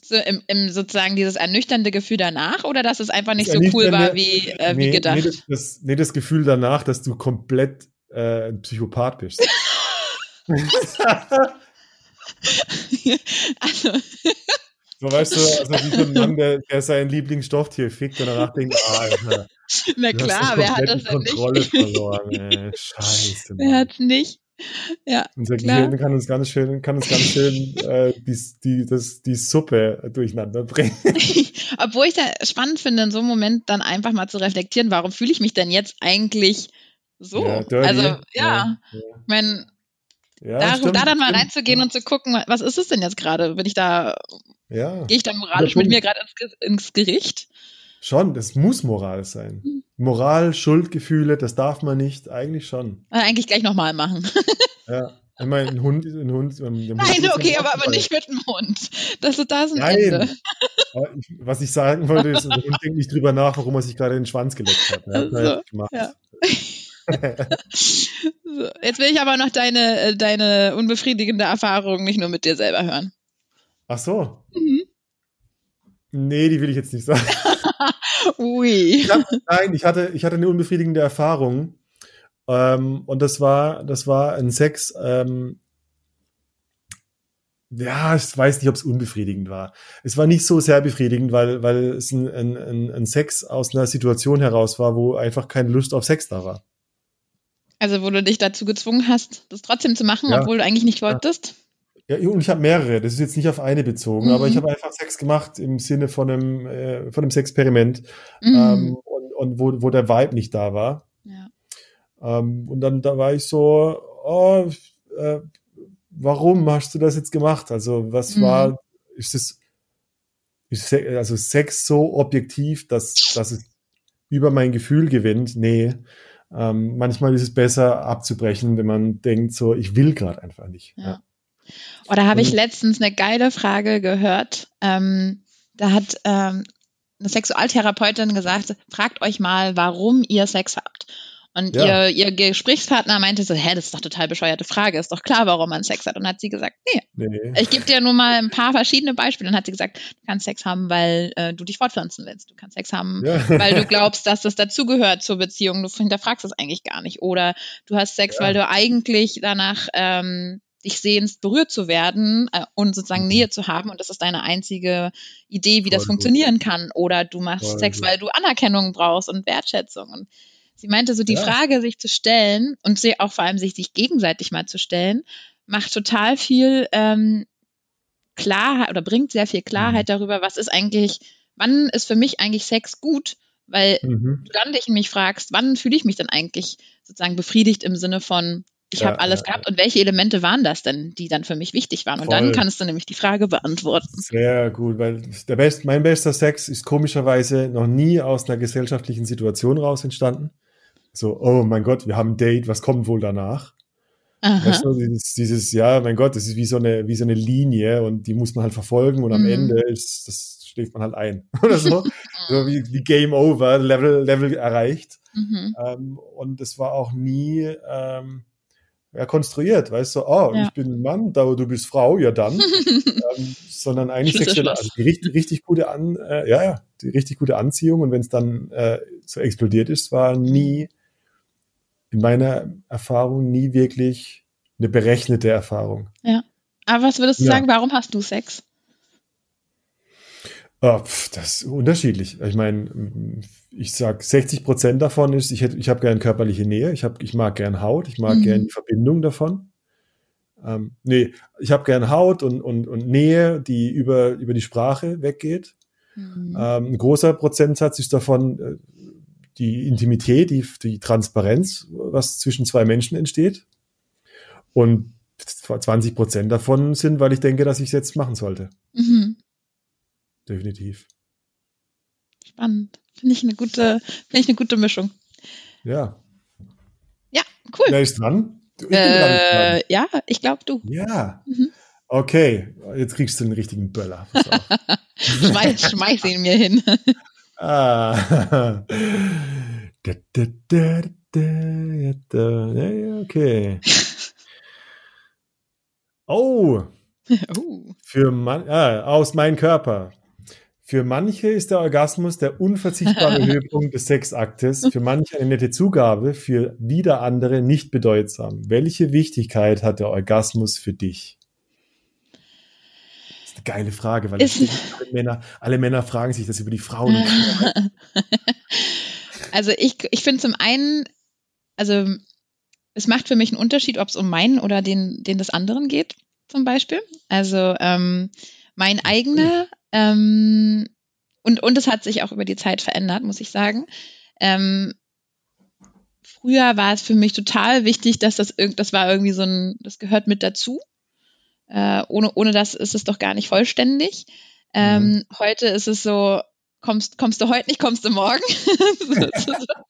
So im, im sozusagen dieses ernüchternde Gefühl danach oder dass es einfach nicht Das so cool war wie, äh, wie nee, gedacht? Nee das, das, nee, das Gefühl danach, dass du komplett äh, ein Psychopath bist. *laughs* also, So weißt du, *laughs* also wie so ein Mann, der, der sein Lieblingsstofftier fickt und danach denkt, ah, Alter, na klar, wer hat das die denn Kontrolle nicht? verloren, ey. Scheiße, Wer Mann. hat's nicht? Ja, Unser klar. Gehirn kann uns ganz schön, kann uns ganz schön äh, die, die, das, die Suppe durcheinander bringen. *laughs* *laughs* Obwohl ich da spannend finde, in so einem Moment dann einfach mal zu reflektieren, warum fühle ich mich denn jetzt eigentlich so? Ja, dirty. also, ja, Ja, ich meine, Ja, da, stimmt, da dann mal stimmt. reinzugehen und zu gucken, was ist es denn jetzt gerade? Bin ich da, Ja, gehe ich da moralisch mit mir gerade ins, ins Gericht? schon, das muss Moral sein. Hm. Moral, Schuldgefühle, das darf man nicht, eigentlich schon. Äh, eigentlich gleich nochmal machen. *laughs* Ja. Ich meine, ein Hund, ein Hund. dem Hund Nein, okay, aber, aber nicht mit dem Hund. Das, das ist ein Nein. Ende. Was ich sagen wollte, ist, der Hund denkt nicht drüber nach, warum er sich gerade den Schwanz geleckt hat. Er hat Also, halt gemacht. ja. So, jetzt will ich aber noch deine, äh, deine unbefriedigende Erfahrung nicht nur mit dir selber hören. Ach so. Mhm. Nee, die will ich jetzt nicht sagen. *laughs* Ui. Ich hab, nein, ich hatte, ich hatte eine unbefriedigende Erfahrung. Ähm, und das war, das war ein Sex, ähm, ja, ich weiß nicht, ob es unbefriedigend war. Es war nicht so sehr befriedigend, weil, weil es ein, ein, ein Sex aus einer Situation heraus war, wo einfach keine Lust auf Sex da war. Also wo du dich dazu gezwungen hast, das trotzdem zu machen, ja. obwohl du eigentlich nicht wolltest? Ja, und ich habe mehrere. Das ist jetzt nicht auf eine bezogen, mhm. aber ich habe einfach Sex gemacht im Sinne von einem, äh, von einem Sexperiment mhm. ähm, und, und wo, wo der Vibe nicht da war. Ja. Ähm, und dann da war ich so, oh, äh, warum hast du das jetzt gemacht? Also was mhm. war, ist es, ist also Sex so objektiv, dass, dass es über mein Gefühl gewinnt? Nee. Ähm, manchmal ist es besser abzubrechen, wenn man denkt so, ich will gerade einfach nicht. Ja. ja. Oder habe ich letztens eine geile Frage gehört. Ähm, da hat ähm, eine Sexualtherapeutin gesagt, fragt euch mal, warum ihr Sex habt. Und ja. ihr, ihr Gesprächspartner meinte so, hä, das ist doch total bescheuerte Frage, ist doch klar, warum man Sex hat. Und hat sie gesagt, nee, nee. ich gebe dir nur mal ein paar verschiedene Beispiele. Und hat sie gesagt, du kannst Sex haben, weil äh, du dich fortpflanzen willst. Du kannst Sex haben, ja. *laughs* weil du *laughs* glaubst, dass das dazugehört zur Beziehung. Du hinterfragst das eigentlich gar nicht. Oder du hast Sex, ja. weil du eigentlich danach ähm, dich sehnst, berührt zu werden äh, und sozusagen mhm. Nähe zu haben. Und das ist deine einzige Idee, wie Voll das funktionieren gut. kann. Oder du machst Voll Sex, gut. weil du Anerkennung brauchst und Wertschätzung. Und sie meinte so, die ja. Frage, sich zu stellen und sie auch vor allem sich, sich gegenseitig mal zu stellen, macht total viel ähm, Klarheit oder bringt sehr viel Klarheit mhm. darüber, was ist eigentlich, wann ist für mich eigentlich Sex gut? Weil mhm. du dann dich mich fragst, wann fühle ich mich denn eigentlich sozusagen befriedigt im Sinne von, ich ja, habe alles ja, gehabt. Und welche Elemente waren das denn, die dann für mich wichtig waren? Und Voll. dann kannst du nämlich die Frage beantworten. Sehr gut, weil der best, mein bester Sex ist komischerweise noch nie aus einer gesellschaftlichen Situation raus entstanden. So, oh mein Gott, wir haben ein Date, was kommt wohl danach? Weißt du, dieses, dieses, ja, mein Gott, das ist wie so eine, wie so eine Linie und die muss man halt verfolgen und am mhm. Ende ist, das schläft man halt ein. *laughs* Oder so. *laughs* so wie, wie Game Over, Level, Level erreicht. Mhm. Ähm, und es war auch nie, ähm, ja, konstruiert, weißt du, oh, ja. ich bin ein Mann, da du bist Frau, ja dann. *laughs* ähm, sondern eigentlich sexuelle, also die richtig, richtig gute An, äh, ja, ja, die richtig gute Anziehung und wenn es dann äh, so explodiert ist, war nie in meiner Erfahrung nie wirklich eine berechnete Erfahrung. Ja. Aber was würdest du ja. sagen, warum hast du Sex? Oh, das ist unterschiedlich. Ich meine, ich sag 60 Prozent davon ist, ich, hätte, ich habe gern körperliche Nähe, ich, hab, ich mag gern Haut, ich mag mhm. gern die Verbindung davon. Ähm, nee, ich habe gern Haut und, und, und Nähe, die über, über die Sprache weggeht. Mhm. Ähm, ein großer Prozentsatz ist davon äh, die Intimität, die, die Transparenz, was zwischen zwei Menschen entsteht. Und 20 Prozent davon sind, weil ich denke, dass ich es jetzt machen sollte. Mhm definitiv. Spannend. Finde ich eine gute, finde ich eine gute Mischung. Ja. Ja, cool. Wer ist dran? Ich äh, dran. Ja, ich glaube du. Ja. Mhm. Okay, jetzt kriegst du den richtigen Böller. *laughs* schmeiß, schmeiß ihn mir hin. *laughs* ah. Okay. Oh. oh. Für man, ah, aus meinem Körper. Für manche ist der Orgasmus der unverzichtbare Höhepunkt des Sexaktes, für manche eine nette Zugabe, für wieder andere nicht bedeutsam. Welche Wichtigkeit hat der Orgasmus für dich? Ist geile Frage, weil alle Männer, alle Männer fragen sich das über die Frauen. *laughs* also ich, ich finde zum einen, also es macht für mich einen Unterschied, ob es um meinen oder den, den des anderen geht, zum Beispiel. Also ähm, mein eigener ähm, und, und es hat sich auch über die Zeit verändert, muss ich sagen. Ähm, früher war es für mich total wichtig, dass das, das war irgendwie so ein, das gehört mit dazu. Äh, ohne, ohne das ist es doch gar nicht vollständig. Ähm, mhm. Heute ist es so, kommst, kommst du heute nicht, kommst du morgen,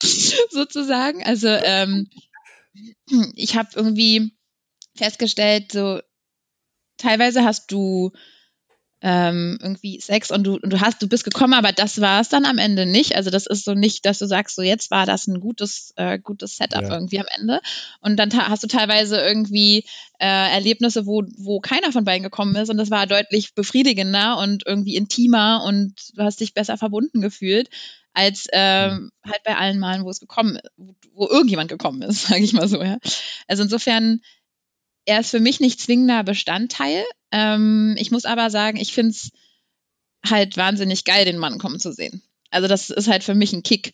*laughs* sozusagen. Also ähm, ich habe irgendwie festgestellt, so teilweise hast du ähm, irgendwie Sex und du, und du hast, du bist gekommen, aber das war es dann am Ende nicht. Also das ist so nicht, dass du sagst, so jetzt war das ein gutes, äh, gutes Setup ja. irgendwie am Ende. Und dann hast du teilweise irgendwie äh, Erlebnisse, wo, wo keiner von beiden gekommen ist und das war deutlich befriedigender und irgendwie intimer und du hast dich besser verbunden gefühlt als ähm, halt bei allen Malen, wo es gekommen ist, wo irgendjemand gekommen ist, *laughs* sage ich mal so. Ja. Also insofern, er ist für mich nicht zwingender Bestandteil, ähm, ich muss aber sagen, ich finde es halt wahnsinnig geil, den Mann kommen zu sehen. Also das ist halt für mich ein Kick.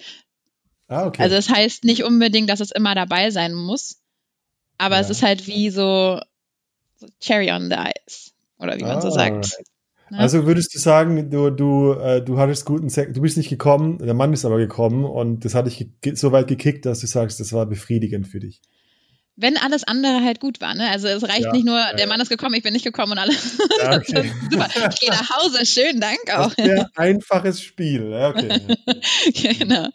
Ah, okay. Also das heißt nicht unbedingt, dass es immer dabei sein muss, aber ja. es ist halt wie so, so, Cherry on the Ice oder wie man ah, so sagt. Ne? Also würdest du sagen, du, du, äh, du hattest guten Sex, du bist nicht gekommen, der Mann ist aber gekommen und das hat dich so weit gekickt, dass du sagst, das war befriedigend für dich wenn alles andere halt gut war. Ne? Also es reicht ja, nicht nur, ja, der Mann ist gekommen, ich bin nicht gekommen und alles. *laughs* Ja, okay. super. Ich gehe nach Hause, schönen Dank auch. Ein einfaches Spiel. Okay. *laughs* genau,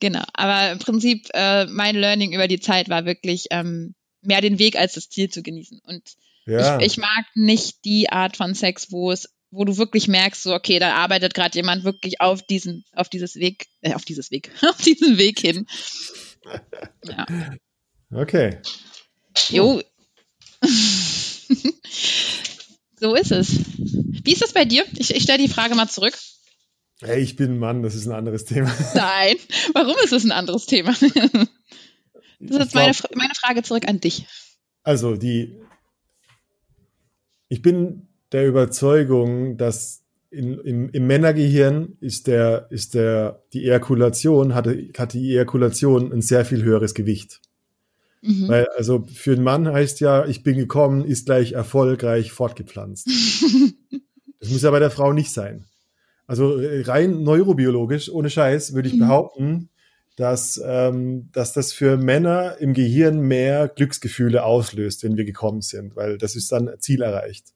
genau. Aber im Prinzip äh, mein Learning über die Zeit war wirklich ähm, mehr den Weg als das Ziel zu genießen. Und ich, ich mag nicht die Art von Sex, wo es wo du wirklich merkst, so okay, da arbeitet gerade jemand wirklich auf diesen, auf dieses Weg, äh, auf dieses Weg, *laughs* auf diesen Weg hin. Ja. Okay. Jo. *laughs* so ist es. Wie ist das bei dir? Ich, ich stelle die Frage mal zurück. Hey, ich bin ein Mann, das ist ein anderes Thema. *laughs* Nein, warum ist es ein anderes Thema? *laughs* Das ist jetzt meine, meine Frage zurück an dich. Also, die. Ich bin der Überzeugung, dass in, im, im Männergehirn ist der, ist der, die Ejakulation, hatte, hat die Ejakulation ein sehr viel höheres Gewicht. Mhm. Weil, also für einen Mann heißt ja, ich bin gekommen, ist gleich erfolgreich fortgepflanzt. *laughs* das muss ja bei der Frau nicht sein. Also äh, rein neurobiologisch, ohne Scheiß, würde ich mhm. behaupten, dass, ähm, dass das für Männer im Gehirn mehr Glücksgefühle auslöst, wenn wir gekommen sind, weil das ist dann Ziel erreicht.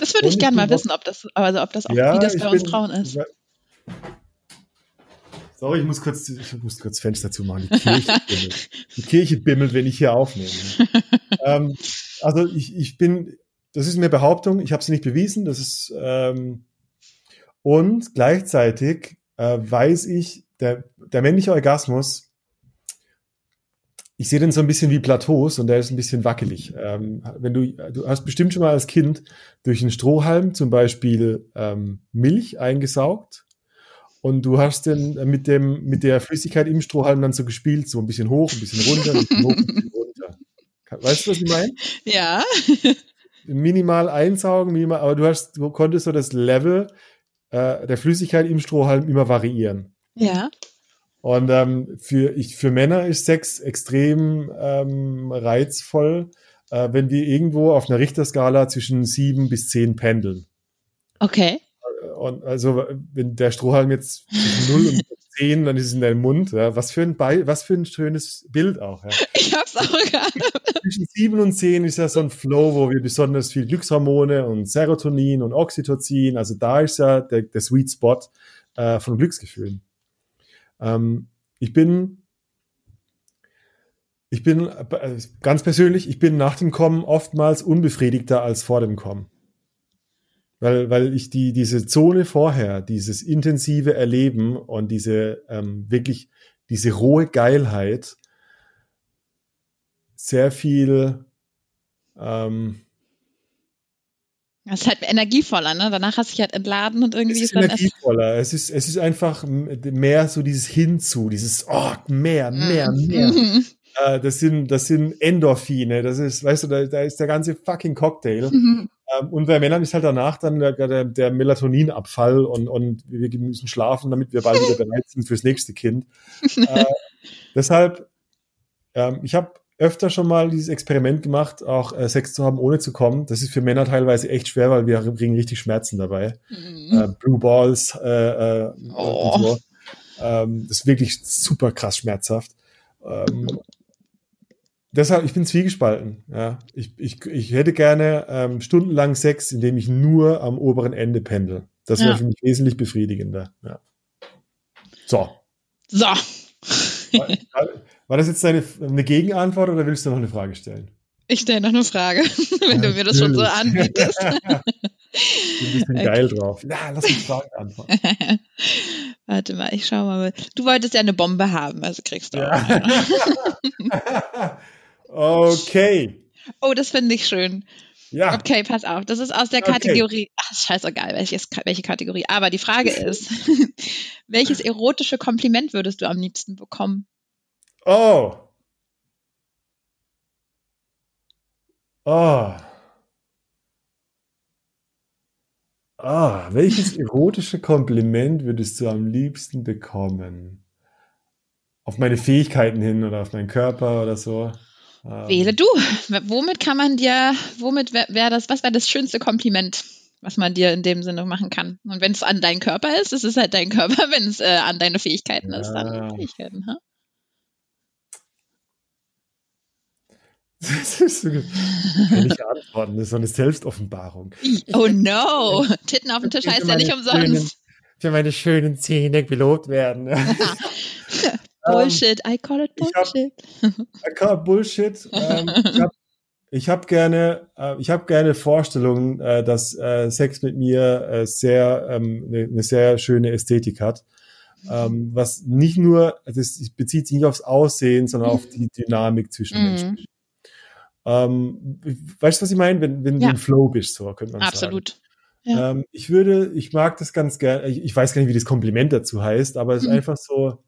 Das würde ich gerne mal wissen, ob das, also ob das auch, ja, wie das bei uns bin, Frauen ist. Sorry, ich muss kurz, ich muss kurz Fenster zumachen. Die Kirche bimmelt. Die Kirche bimmelt, wenn ich hier aufnehme. *laughs* ähm, also ich, ich bin, das ist eine Behauptung, ich habe sie nicht bewiesen, das ist, ähm, und gleichzeitig äh, weiß ich, der, der männliche Orgasmus, ich sehe den so ein bisschen wie Plateaus und der ist ein bisschen wackelig. Ähm, wenn du, du hast bestimmt schon mal als Kind durch einen Strohhalm zum Beispiel ähm, Milch eingesaugt und du hast dann mit dem, mit der Flüssigkeit im Strohhalm dann so gespielt, so ein bisschen hoch, ein bisschen runter, ein bisschen hoch, ein bisschen *laughs* runter. Weißt du, was ich meine? Ja. Minimal einsaugen, minimal, aber du hast, du konntest so das Level äh, der Flüssigkeit im Strohhalm immer variieren. Ja. Und ähm, für, ich, für Männer ist Sex extrem ähm, reizvoll, äh, wenn wir irgendwo auf einer Richterskala zwischen sieben bis zehn pendeln. Okay. Und also, wenn der Strohhalm jetzt zwischen 0 und *laughs* 10, dann ist es in deinem Mund. Ja. Was, für ein Be was für ein schönes Bild auch. Ja. *laughs* Ich hab's auch gerade. Zwischen 7 und 10 ist ja so ein Flow, wo wir besonders viel Glückshormone und Serotonin und Oxytocin, also da ist ja der, der Sweet Spot äh, von Glücksgefühlen. Ähm, ich bin ich bin äh, ganz persönlich, ich bin nach dem Kommen oftmals unbefriedigter als vor dem Kommen. Weil, weil ich die, diese Zone vorher, dieses intensive Erleben und diese ähm, wirklich, diese rohe Geilheit sehr viel ähm, es ist halt energievoller, ne? Danach hast du dich halt entladen und irgendwie es ist, ist energievoller. Es ist, es ist einfach mehr so dieses Hinzu, dieses Oh, mehr, mehr, mm. mehr. Äh, das sind, das sind Endorphine. Das ist, weißt du, da, da ist der ganze fucking Cocktail. Mhm. Ähm, und bei Männern ist halt danach dann der, der, der Melatoninabfall und, und wir müssen schlafen, damit wir bald wieder bereit sind fürs nächste Kind. *laughs* äh, deshalb, ähm, ich habe öfter schon mal dieses Experiment gemacht, auch äh, Sex zu haben, ohne zu kommen. Das ist für Männer teilweise echt schwer, weil wir kriegen richtig Schmerzen dabei. Mhm. Äh, Blue Balls, äh, äh, oh. so. ähm, das ist wirklich super krass schmerzhaft. Ähm, deshalb, ich bin zwiegespalten. Ja. Ich, ich, ich hätte gerne ähm, stundenlang Sex, indem ich nur am oberen Ende pendel. Das wäre ja. für mich wesentlich befriedigender. Ja. So. So. War, war, das jetzt eine, eine Gegenantwort oder willst du noch eine Frage stellen? Ich stelle noch eine Frage, *laughs* wenn du mir das schon so anbietest. *laughs* ich bin ein bisschen okay. geil drauf. Ja, lass mich Fragen antworten. *laughs* Warte mal, ich schau mal. Du wolltest ja eine Bombe haben, also kriegst du ja. Okay. Oh, das finde ich schön. Ja. Okay, pass auf. Das ist aus der Kategorie. Okay. Ach, scheißegal, welches, welche Kategorie. Aber die Frage *laughs* ist, *laughs* welches erotische Kompliment würdest du am liebsten bekommen? Oh. Oh. Ah, welches *laughs* erotische Kompliment würdest du am liebsten bekommen? Auf meine Fähigkeiten hin oder auf meinen Körper oder so? Ähm. Wähle du. Womit kann man dir, womit wäre das, was wäre das schönste Kompliment, was man dir in dem Sinne machen kann? Und wenn es an deinen Körper ist, ist es halt dein Körper. *laughs* Wenn es äh, an deine Fähigkeiten ja. ist, dann Fähigkeiten. Ha? *laughs* Das ist so, kann ich antworten, das ist so eine Selbstoffenbarung. Oh no, Titten auf dem Tisch heißt ja nicht umsonst. Schönen, für meine schönen Zähne gelobt werden. *laughs* Bullshit, I call it Bullshit. Hab, *laughs* I call it Bullshit. Ähm, ich habe ich hab gerne, äh, ich habe gerne Vorstellungen, äh, dass äh, Sex mit mir äh, sehr ähm, eine, eine sehr schöne Ästhetik hat. Ähm, was nicht nur, also es bezieht sich nicht aufs Aussehen, sondern auf die Dynamik zwischen mhm. Menschen. Ähm, weißt du, was ich meine? Wenn, wenn ja. du im Flow bist, so könnte man Absolut. sagen. Ja. Ähm, ich würde, ich mag das ganz gerne, ich, ich, weiß gar nicht, wie das Kompliment dazu heißt, aber es mhm. ist einfach so,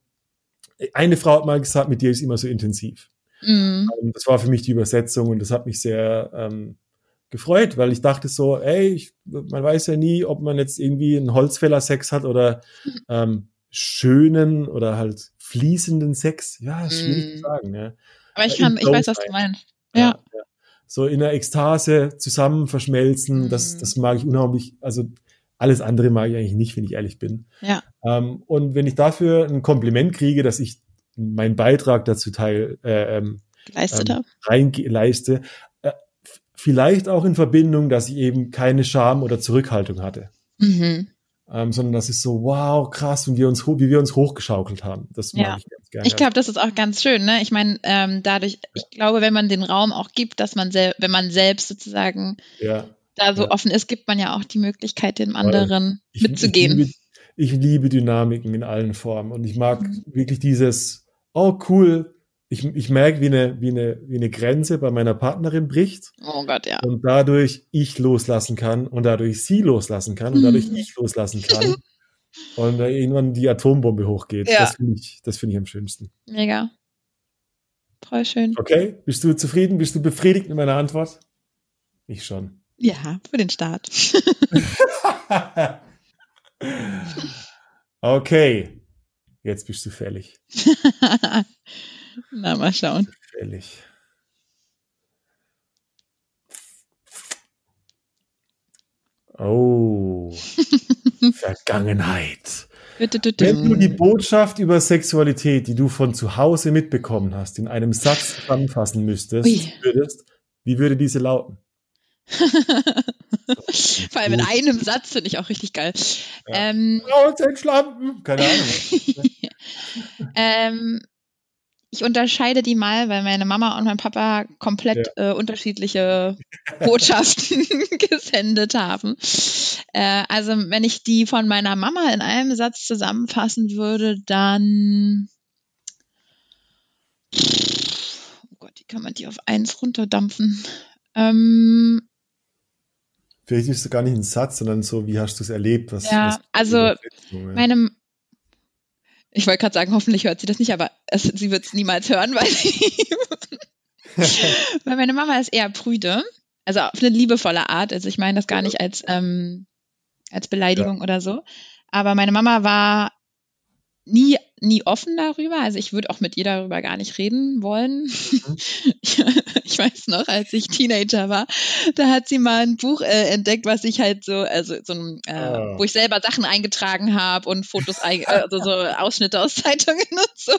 eine Frau hat mal gesagt, mit dir ist immer so intensiv. Mhm. Ähm, das war für mich die Übersetzung und das hat mich sehr ähm, gefreut, weil ich dachte so, ey, ich, man weiß ja nie, ob man jetzt irgendwie einen Holzfäller-Sex hat oder ähm, schönen oder halt fließenden Sex. Ja, ist schwierig mhm. zu sagen. Ja. Aber ich kann, ich weiß, was du meinst. Ja. ja. So in der Ekstase zusammen verschmelzen, mhm. das, das mag ich unheimlich, also alles andere mag ich eigentlich nicht, wenn ich ehrlich bin. Ja. Ähm, und wenn ich dafür ein Kompliment kriege, dass ich meinen Beitrag dazu teil äh, ähm, ähm, rein leiste, äh, vielleicht auch in Verbindung, dass ich eben keine Scham oder Zurückhaltung hatte. Mhm ähm, sondern das ist so, wow, krass, und wir uns, wie wir uns hochgeschaukelt haben. Das mag ja. ich ganz gerne. Ich glaube, das ist auch ganz schön. Ne? Ich meine, ähm, dadurch, ich glaube, wenn man den Raum auch gibt, dass man selbst, wenn man selbst sozusagen ja. Da so ja. offen ist, gibt man ja auch die Möglichkeit, dem anderen ich, mitzugehen. Ich liebe, ich liebe, Dynamiken in allen Formen und ich mag mhm. wirklich dieses, oh cool, ich, ich merke, wie eine, wie, eine, wie eine Grenze bei meiner Partnerin bricht. Oh Gott, ja. Und dadurch ich loslassen kann und dadurch sie loslassen kann und dadurch ich loslassen *laughs* kann. und irgendwann die Atombombe hochgeht. Ja. Das finde ich, das finde ich am schönsten. Mega. Voll schön. Okay, bist du zufrieden? Bist du befriedigt mit meiner Antwort? Ich schon. Ja, für den Start. *laughs* okay, jetzt bist du fällig. *laughs* Na, mal schauen. Gefährlich. Oh. *laughs* Vergangenheit. Wenn du die Botschaft über Sexualität, die du von zu Hause mitbekommen hast, in einem Satz zusammenfassen müsstest, würdest, wie würde diese lauten? *laughs* Vor allem in einem Satz finde ich auch richtig geil. Ja. Ähm! Keine Ahnung. *laughs* ähm, ich unterscheide die mal, weil meine Mama und mein Papa komplett ja. äh, unterschiedliche *laughs* Botschaften gesendet haben. Äh, also wenn ich die von meiner Mama in einem Satz zusammenfassen würde, dann oh Gott, wie kann man die auf eins runterdampfen? Ähm, Vielleicht ist es gar nicht ein Satz, sondern so, wie hast du es erlebt? Was, ja, was also meine, ich wollte gerade sagen, hoffentlich hört sie das nicht, aber es, sie wird es niemals hören, *laughs* weil, *laughs* weil meine Mama ist eher prüde. Also auf eine liebevolle Art. Also ich meine das gar nicht als, ähm, als Beleidigung ja. oder so. Aber meine Mama war nie, nie offen darüber. Also ich würde auch mit ihr darüber gar nicht reden wollen. Mhm. *laughs* ich weiß noch, als ich Teenager war, da hat sie mal ein Buch äh, entdeckt, was ich halt so, also so ein, äh, oh. wo ich selber Sachen eingetragen habe und Fotos, ein, also so Ausschnitte aus *laughs* Zeitungen und so.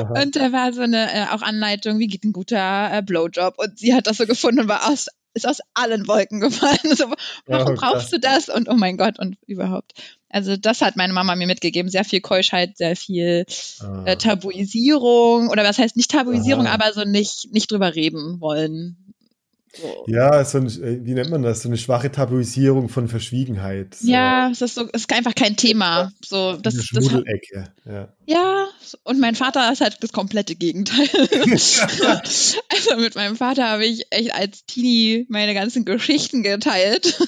Aha. Und da war so eine äh, auch Anleitung, wie geht ein guter äh, Blowjob? Und sie hat das so gefunden und war aus ist aus allen Wolken gefallen. *laughs* So, warum oh, brauchst du das? Und oh mein Gott, und überhaupt. Also das hat meine Mama mir mitgegeben. Sehr viel Keuschheit, sehr viel ah. äh, Tabuisierung oder was heißt nicht Tabuisierung, Aha. aber so nicht, nicht drüber reden wollen. So. Ja, so ein, äh, wie nennt man das? So eine schwache Tabuisierung von Verschwiegenheit. So Ja, es ist so, es ist einfach kein Thema. So, das, eine das, Schmuddelecke. Ja. ja, und mein Vater ist halt das komplette Gegenteil. *laughs* also mit meinem Vater habe ich echt als Teenie meine ganzen Geschichten geteilt.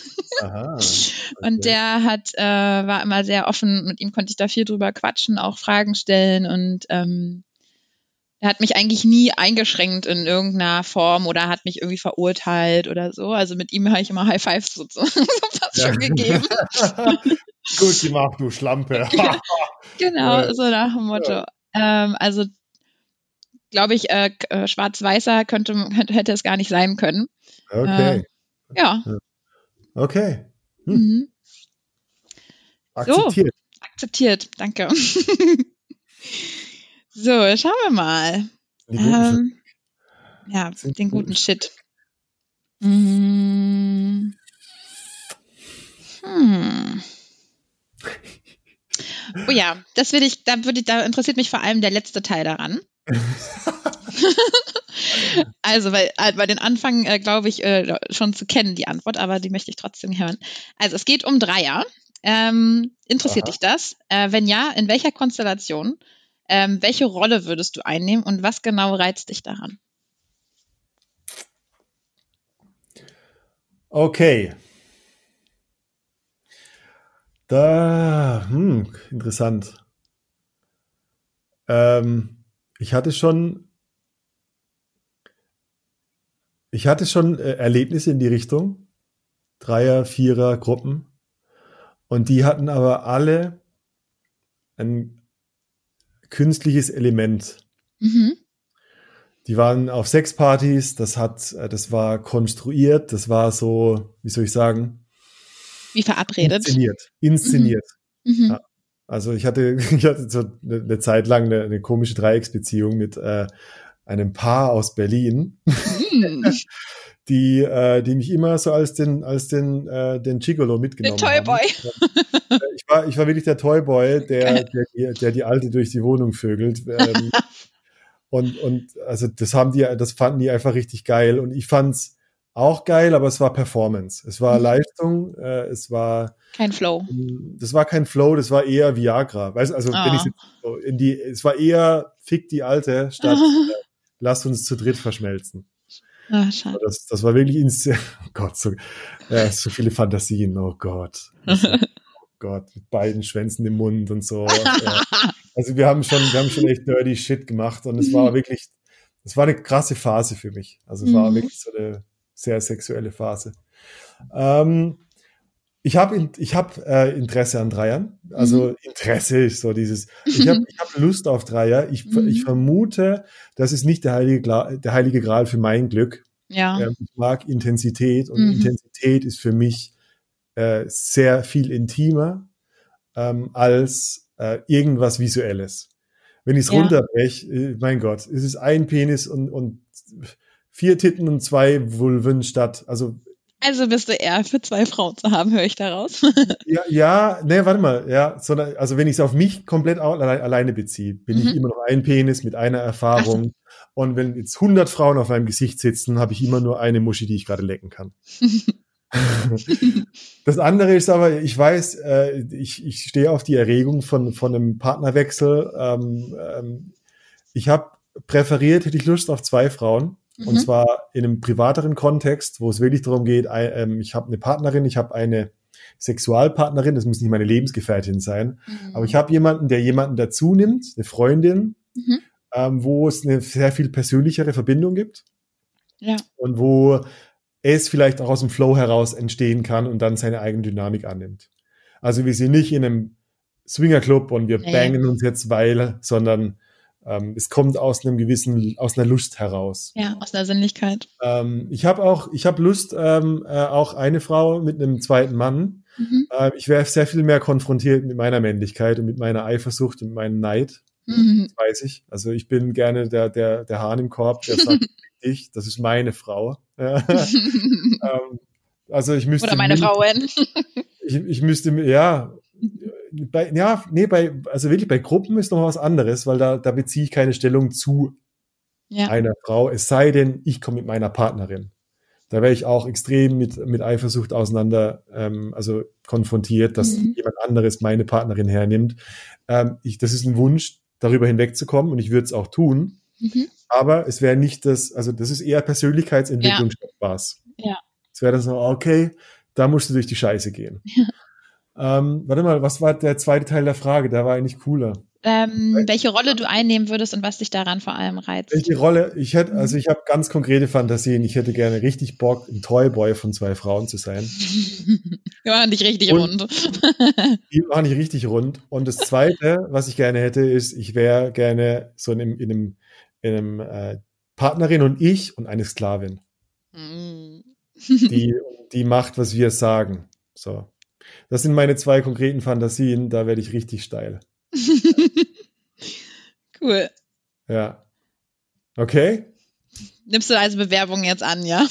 Aha. *laughs* Und okay. der hat, äh, war immer sehr offen, mit ihm konnte ich da viel drüber quatschen, auch Fragen stellen und ähm, er hat mich eigentlich nie eingeschränkt in irgendeiner Form oder hat mich irgendwie verurteilt oder so. Also mit ihm habe ich immer High Fives so, *laughs* so fast Ja. schon gegeben. *laughs* Gut gemacht, du Schlampe. *laughs* Genau, Ja. so nach dem Motto. Ähm, also glaube ich, äh, äh, schwarz-weißer könnte, hätte es gar nicht sein können. okay. Ja. Okay. Hm. Mhm. Akzeptiert. Akzeptiert, danke. So, schauen wir mal. Ähm, ja, Sind den guten guten Shit. Mm. Hm. Oh ja, das will ich, da würde ich, da interessiert mich vor allem der letzte Teil daran. *laughs* also, weil äh, bei den Anfang äh, glaube ich äh, schon zu kennen die Antwort, aber die möchte ich trotzdem hören. Also es geht um Dreier. Ähm, interessiert Aha. dich das? Äh, wenn ja, in welcher Konstellation? Ähm, welche Rolle würdest du einnehmen und was genau reizt dich daran? Okay. Da, hm, interessant. Ähm, ich hatte schon, ich hatte schon äh, Erlebnisse in die Richtung. Dreier, Vierer Gruppen. Und die hatten aber alle ein künstliches Element. Mhm. Die waren auf Sexpartys, das hat, äh, das war konstruiert, das war so, wie soll ich sagen, Wie verabredet. inszeniert. Inszeniert. Mhm. Ja. Also ich hatte, *laughs* ich hatte so eine, eine Zeit lang eine, eine komische Dreiecksbeziehung mit äh, einem Paar aus Berlin, Mhm. *laughs* die, äh, die mich immer so als den, als den, äh, den Gigolo mitgenommen Den haben. Toyboy. Ich war, ich war wirklich der Toyboy, der, der, die- der die Alte durch die Wohnung vögelt. Ähm, *laughs* und, und also das haben die, das fanden die einfach richtig geil. Und ich fand's auch geil, aber es war Performance. Es war Mhm. Leistung, äh, es war Kein Flow. das war kein Flow, das war eher Viagra. Weißt, also wenn Ah. ich jetzt so in die, es war eher fick die Alte statt *laughs* äh, lass uns zu dritt verschmelzen. Ah, schade. Das, das war wirklich ins, oh Gott, so, ja, so viele Fantasien, oh Gott. Das, *laughs* oh Gott, mit beiden Schwänzen im Mund und so. Ja. *laughs* Also wir haben schon, wir haben schon echt dirty Shit gemacht und es war wirklich, es war eine krasse Phase für mich. Also es war Mhm. wirklich so eine sehr sexuelle Phase. Ähm, ich habe ich hab, äh, Interesse an Dreiern. Also Mhm. Interesse ist so dieses, ich habe *laughs* ich hab Lust auf Dreier. Ich, Mhm. ich vermute, das ist nicht der heilige, der heilige Gral für mein Glück. Ja. Ähm, ich mag Intensität und Mhm. Intensität ist für mich äh, sehr viel intimer ähm, als äh, irgendwas Visuelles. Wenn ich es Ja. runterbreche, äh, mein Gott, es ist ein Penis und, und vier Titten und zwei Vulven statt. Also Also bist du eher für zwei Frauen zu haben, höre ich daraus. *laughs* ja, ja, nee, warte mal, ja, sondern also wenn ich es auf mich komplett alle, alleine beziehe, bin ich Mhm. immer noch ein Penis mit einer Erfahrung. Und wenn jetzt 100 Frauen auf meinem Gesicht sitzen, habe ich immer nur eine Muschi, die ich gerade lecken kann. *laughs* *laughs* das andere ist aber, ich weiß, äh, ich, ich stehe auf die Erregung von, von einem Partnerwechsel. Ähm, ähm, ich habe präferiert, hätte ich Lust auf zwei Frauen. Und Mhm. zwar in einem privateren Kontext, wo es wirklich darum geht, ähm, ich habe eine Partnerin, ich habe eine Sexualpartnerin, das muss nicht meine Lebensgefährtin sein, Mhm. aber ich habe jemanden, der jemanden dazu nimmt, eine Freundin, Mhm. ähm, wo es eine sehr viel persönlichere Verbindung gibt Ja. und wo es vielleicht auch aus dem Flow heraus entstehen kann und dann seine eigene Dynamik annimmt. Also wir sind nicht in einem Swingerclub und wir Nee. bangen uns jetzt weil, sondern ähm, es kommt aus einem gewissen, aus einer Lust heraus. Ja, aus der Sinnlichkeit. Ähm, ich habe auch, ich habe Lust, ähm, äh, auch eine Frau mit einem zweiten Mann. Mhm. Äh, ich wäre sehr viel mehr konfrontiert mit meiner Männlichkeit und mit meiner Eifersucht und meinem Neid, Mhm. das weiß ich. Also ich bin gerne der, der, der Hahn im Korb, der sagt, *laughs* ich, das ist meine Frau. *laughs* Ähm, also ich müsste Oder meine Frauen. Ich, ich müsste ja, *laughs* bei, ja, nee, bei, also wirklich bei Gruppen ist noch was anderes, weil da, da beziehe ich keine Stellung zu Ja. einer Frau, es sei denn, ich komme mit meiner Partnerin. da wäre ich auch extrem mit, mit Eifersucht auseinander, ähm, also konfrontiert, dass Mhm. jemand anderes meine Partnerin hernimmt. Ähm, ich, das ist ein Wunsch, darüber hinwegzukommen und ich würde es auch tun. Mhm. Aber es wäre nicht das, also das ist eher Persönlichkeitsentwicklung statt Spaß. Ja. Es wäre dann so, okay, da musst du durch die Scheiße gehen. Ähm, warte mal, was war der zweite Teil der Frage? Der war eigentlich cooler. Ähm, welche Rolle du einnehmen würdest und was dich daran vor allem reizt. Welche Rolle? Ich hätte, Mhm. also ich habe ganz konkrete Fantasien. Ich hätte gerne richtig Bock, ein Toyboy von zwei Frauen zu sein. Wir machen dich richtig Und- rund. *laughs* Die machen nicht richtig rund. Und das Zweite, was ich gerne hätte, ist, ich wäre gerne so in einem, in einem, in einem äh, Partnerin und ich und eine Sklavin, Mm. die, die macht, was wir sagen. So. Das sind meine zwei konkreten Fantasien. Da werde ich richtig steil. *laughs* cool. Ja. Okay? Nimmst du also Bewerbungen jetzt an, ja?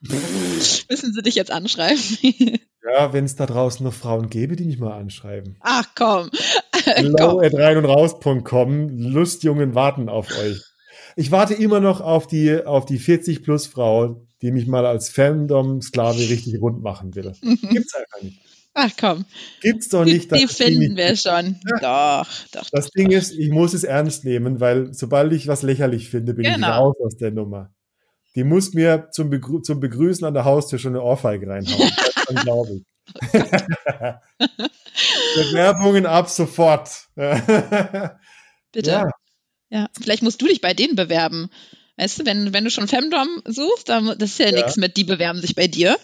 *laughs* Müssen sie dich jetzt anschreiben? Ja, wenn es da draußen noch Frauen gäbe, die mich mal anschreiben. Ach komm. *laughs* Hello at rein und raus.com. Lustjungen warten auf euch. Ich warte immer noch auf die, auf die 40 plus Frau, die mich mal als Fandom-Sklave richtig rund machen will. Gibt's einfach nicht. Ach komm. Gibt's doch nicht. die die finden wir schon. *laughs* Doch, doch. Das Ding ist, ich muss es ernst nehmen, weil sobald ich was lächerlich finde, bin ich Genau. raus aus der Nummer. Die muss mir zum, Begrü zum Begrüßen an der Haustür schon eine Ohrfeige reinhauen. *laughs* Das ist unglaublich. *laughs* Bewerbungen ab sofort. Bitte. Ja. Ja. Vielleicht musst du dich bei denen bewerben. Weißt du, wenn, wenn du schon Femdom suchst, dann, das ist ja, Ja. nichts mit, die bewerben sich bei dir.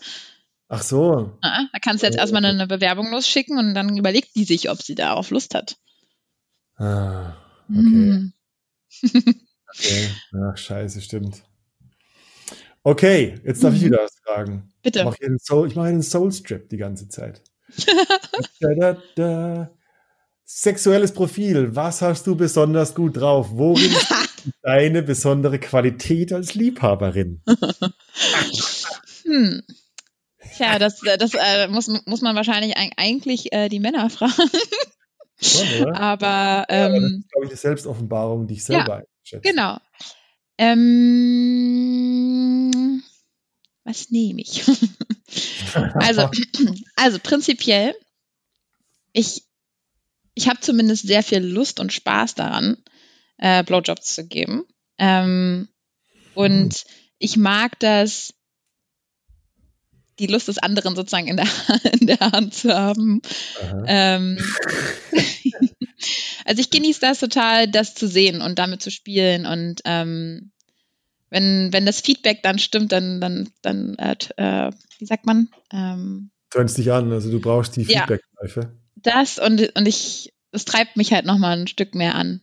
Ach so. Ah, Da kannst du jetzt Oh. erstmal eine Bewerbung losschicken und dann überlegt die sich, ob sie darauf Lust hat. Ah, okay. Hm. *laughs* okay. Ach, scheiße, stimmt. Okay, jetzt darf ich Mhm. wieder was fragen. Ich Bitte. mache hier einen Soul, ich mache hier einen Soul Strip die ganze Zeit. da, da, da. Sexuelles Profil. Was hast du besonders gut drauf? Worin *laughs* ist deine besondere Qualität als Liebhaberin? Hm. Tja, das, das äh, muss, muss man wahrscheinlich eig- eigentlich äh, die Männer *laughs* fragen. Schon, oder? Aber Ja, aber das ähm, ist, glaube ich, eine Selbstoffenbarung, die ich selber einschätze. genau. Ähm, was nehme ich? *laughs* also, *clears throat* also prinzipiell, ich, ich habe zumindest sehr viel Lust und Spaß daran, äh, Blowjobs zu geben. Ähm, und ich mag das, die Lust des anderen sozusagen in der, *laughs* in der Hand zu haben. Ähm, *laughs* also ich genieße das total, das zu sehen und damit zu spielen und ähm, wenn, wenn das Feedback dann stimmt, dann, dann, dann äh, äh, wie sagt man, ähm, Turnst dich an, also du brauchst die Ja. Feedback-Schleife. das und, und ich, es treibt mich halt nochmal ein Stück mehr an.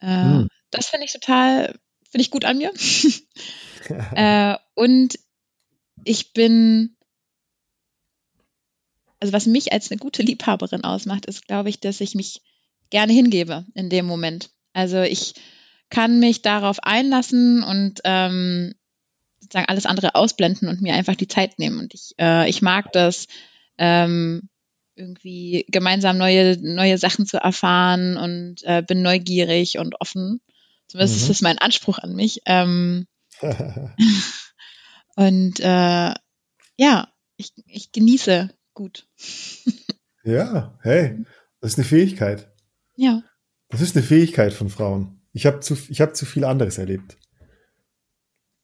Äh, Hm. Das finde ich total, finde ich gut an mir. *laughs* Äh, und ich bin, also was mich als eine gute Liebhaberin ausmacht, ist, glaube ich, dass ich mich gerne hingebe in dem Moment. Also ich kann mich darauf einlassen und ähm, sozusagen alles andere ausblenden und mir einfach die Zeit nehmen. Und ich, äh, ich mag das, ähm, irgendwie gemeinsam neue, neue Sachen zu erfahren und äh, bin neugierig und offen. Zumindest Mhm. ist das mein Anspruch an mich. Ähm, *laughs* und äh, ja, ich, ich genieße gut. ja, hey, das ist eine Fähigkeit. Ja. Das ist eine Fähigkeit von Frauen. Ich habe zu, ich hab zu viel anderes erlebt.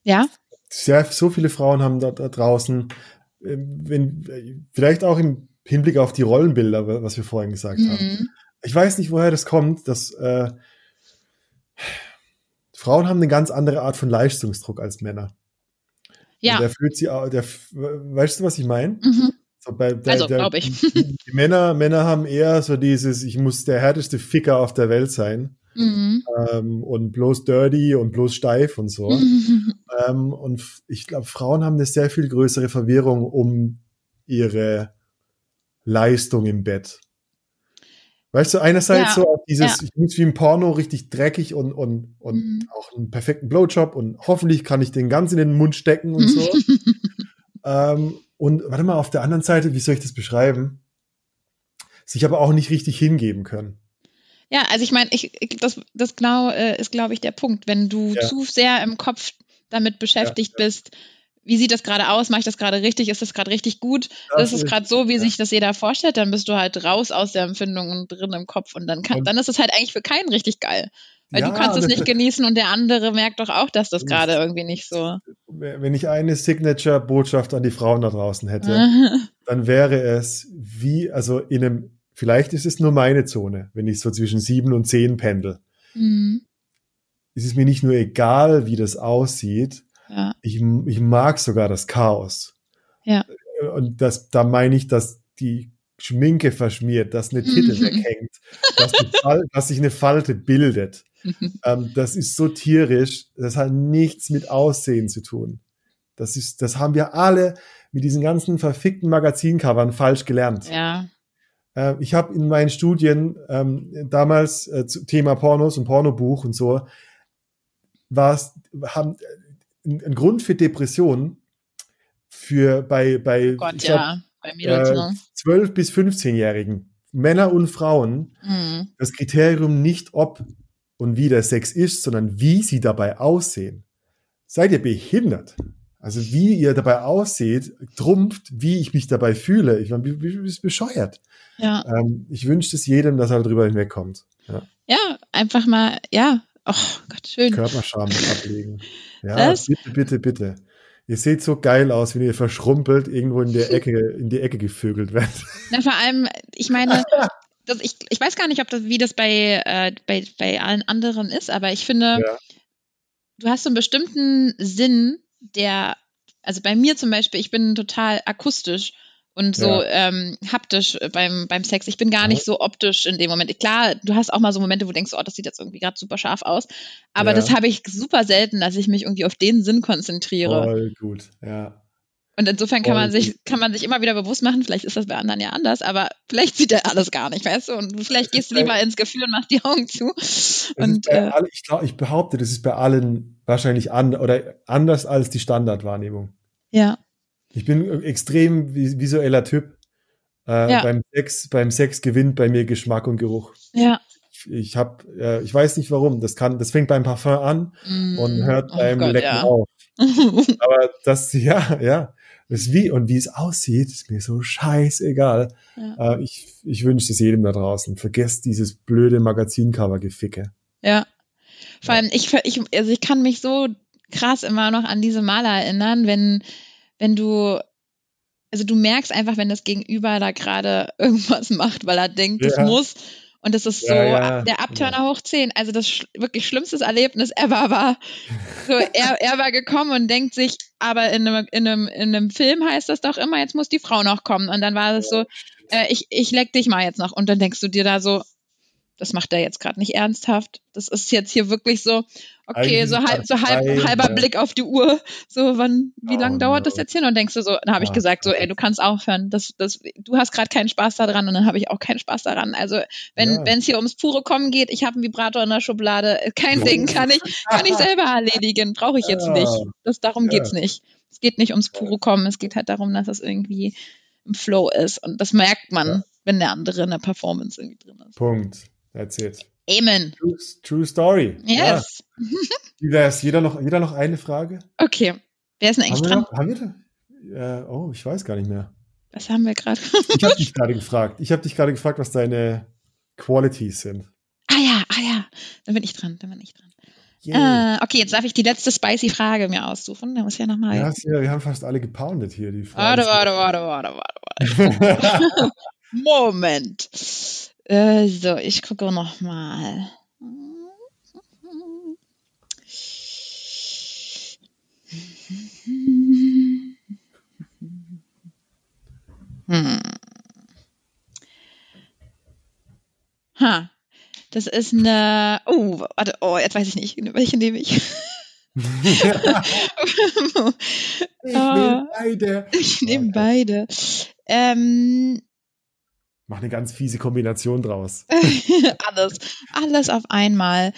Ja? Sehr, so viele Frauen haben da, da draußen, ähm, wenn, äh, vielleicht auch im Hinblick auf die Rollenbilder, was wir vorhin gesagt haben. Mhm. Ich weiß nicht, woher das kommt, dass äh, Frauen haben eine ganz andere Art von Leistungsdruck als Männer. Ja. Und der fühlt sie, au- der, weißt du, was ich meine? Mhm. So bei, der, Also, der, glaub ich. *laughs* Die Männer, Männer haben eher so dieses, ich muss der härteste Ficker auf der Welt sein Mhm. ähm, und bloß dirty und bloß steif und so. Mhm. *laughs* Ähm, und ich glaube, Frauen haben eine sehr viel größere Verwirrung um ihre Leistung im Bett. Weißt du, einerseits Ja, so dieses, ja. ich muss wie im Porno richtig dreckig und, und, und Mhm. auch einen perfekten Blowjob und hoffentlich kann ich den ganz in den Mund stecken und so. *laughs* ähm, und warte mal, auf der anderen Seite, wie soll ich das beschreiben? Sich aber auch nicht richtig hingeben können. Ja, also ich meine, ich, ich, das, das genau äh, ist, glaube ich, der Punkt. Wenn du Ja. zu sehr im Kopf damit beschäftigt bist, wie sieht das gerade aus? Mache ich das gerade richtig? Ist das gerade richtig gut? Das ist ist- gerade so, wie ja. sich das jeder vorstellt. Dann bist du halt raus aus der Empfindung und drin im Kopf. Und dann, kann, Und- dann ist es halt eigentlich für keinen richtig geil. Weil Ja, du kannst es nicht genießen und der andere merkt doch auch, dass das Das- gerade irgendwie nicht so. Wenn ich eine Signature-Botschaft an die Frauen da draußen hätte, *laughs* dann wäre es wie, also in einem, vielleicht ist es nur meine Zone, wenn ich so zwischen sieben und zehn pendel. Mhm. Es ist mir nicht nur egal, wie das aussieht, Ja. ich, ich mag sogar das Chaos. Ja. Und das, da meine ich, dass die Schminke verschmiert, dass eine Titel *laughs* weghängt, dass, Fal- dass sich eine Falte bildet. *laughs* Ähm, das ist so tierisch, das hat nichts mit Aussehen zu tun. Das ist, das haben wir alle mit diesen ganzen verfickten Magazincovern falsch gelernt. ja. Äh, ich habe in meinen Studien ähm, damals äh, zu Thema Pornos und Pornobuch und so, war es, haben ein, ein Grund für Depressionen für bei, bei Oh Gott, glaub, ja. Bei Mädels, äh, ne? 12 bis 15-Jährigen, Männer und Frauen, Mhm. das Kriterium nicht ob und wie der Sex ist, sondern wie sie dabei aussehen. Seid ihr behindert? Also wie ihr dabei ausseht, trumpft, wie ich mich dabei fühle. Ich meine, wie, wie, wie ist bescheuert. Ja. Ähm, ich wünsche es jedem, dass er drüber hinwegkommt. Ja. ja, einfach mal, ja. Oh Gott, schön. Körperscham ablegen. *laughs* Ja, Das- bitte, bitte, bitte. Ihr seht so geil aus, wenn ihr verschrumpelt irgendwo in der *laughs* Ecke, in die Ecke gevögelt werdet. Na, vor allem, ich meine, *laughs* das, ich, ich weiß gar nicht, ob das, wie das bei, äh, bei, bei allen anderen ist, aber ich finde, Ja. du hast so einen bestimmten Sinn, der, also bei mir zum Beispiel, ich bin total akustisch und so ähm, haptisch beim, beim Sex. Ich bin gar Ja. nicht so optisch in dem Moment. Klar, du hast auch mal so Momente, wo du denkst, oh, das sieht jetzt irgendwie gerade super scharf aus. Aber Ja. das habe ich super selten, dass ich mich irgendwie auf den Sinn konzentriere. Voll gut, ja. Und insofern kann Voll man sich, kann man sich immer wieder bewusst machen, vielleicht ist das bei anderen ja anders, aber vielleicht sieht er alles gar nicht, weißt du? Und vielleicht gehst du lieber ins Gefühl und machst die Augen zu. Und äh, alle, ich, glaub, ich behaupte, das ist bei allen wahrscheinlich an, oder anders als die Standardwahrnehmung. ja, Ich bin ein extrem vi- visueller Typ. Äh, Ja. beim, Sex, beim Sex gewinnt bei mir Geschmack und Geruch. ja. Ich habe, äh, ich weiß nicht warum. Das kann, das fängt beim Parfum an Mm, und hört oh beim Gott, Lecken ja. auf. *laughs* Aber das, ja, ja, das wie und wie es aussieht, ist mir so scheißegal. Ja. Äh, ich ich wünsche es jedem da draußen. Vergesst dieses blöde Magazincover-Geficke. Ja. Vor allem, ich, ich, also ich kann mich so krass immer noch an diese Maler erinnern, wenn, wenn du, also du merkst einfach, wenn das Gegenüber da gerade *laughs* irgendwas macht, weil er denkt, das Ja. muss. Und das ist so Ja, ja, der Abturner hoch 10. Also das sch wirklich schlimmstes Erlebnis ever war. *laughs* So, er, er war gekommen und denkt sich, aber in einem, in, einem, in einem Film heißt das doch immer, jetzt muss die Frau noch kommen. Und dann war es so, äh, ich, ich leck dich mal jetzt noch. Und dann denkst du dir da so, das macht er jetzt gerade nicht ernsthaft. Das ist jetzt hier wirklich so, okay, so halb, so halb, halber ja. Blick auf die Uhr. So, wann, wie Oh lange dauert no. das jetzt hin? Und denkst du so, dann habe ich gesagt, so, ey, du kannst aufhören. Das, das, du hast gerade keinen Spaß daran und dann habe ich auch keinen Spaß daran. Also, wenn Ja. es hier ums pure Kommen geht, ich habe einen Vibrator in der Schublade, kein Ding, kann ich, kann ich selber erledigen, brauche ich jetzt Ja. nicht. Das, darum Ja. geht's nicht. Es geht nicht ums pure Kommen, es geht halt darum, dass es irgendwie im Flow ist. Und das merkt man, Ja. wenn der andere in der Performance irgendwie drin ist. Punkt. That's it. Amen. True, true Story. Ja. Yes. Wie wär's? Jeder noch, jeder noch eine Frage? Okay. Wer ist denn eigentlich Haben wir dran? noch? Haben wir da? Äh, oh, ich weiß gar nicht mehr. Was haben wir gerade? Ich habe dich gerade gefragt. Ich habe dich gerade gefragt, was deine Qualities sind. ah ja, ah ja. Dann bin ich dran, dann bin ich dran. Äh, okay, jetzt darf ich die letzte spicy Frage mir aussuchen. Da muss ich ja nochmal. Ja, ja, wir haben fast alle gepoundet hier. Die Warte, Fragen. warte, warte, warte, warte. *laughs* *laughs* Moment. Äh, so, ich gucke noch mal. Hm. Ha. Das ist eine. Oh, warte, oh, jetzt weiß ich nicht. Welche nehme ich? *laughs* ich will *laughs* beide. Ich nehme beide. Ähm, Mach eine ganz fiese Kombination draus. *laughs* alles, alles auf einmal.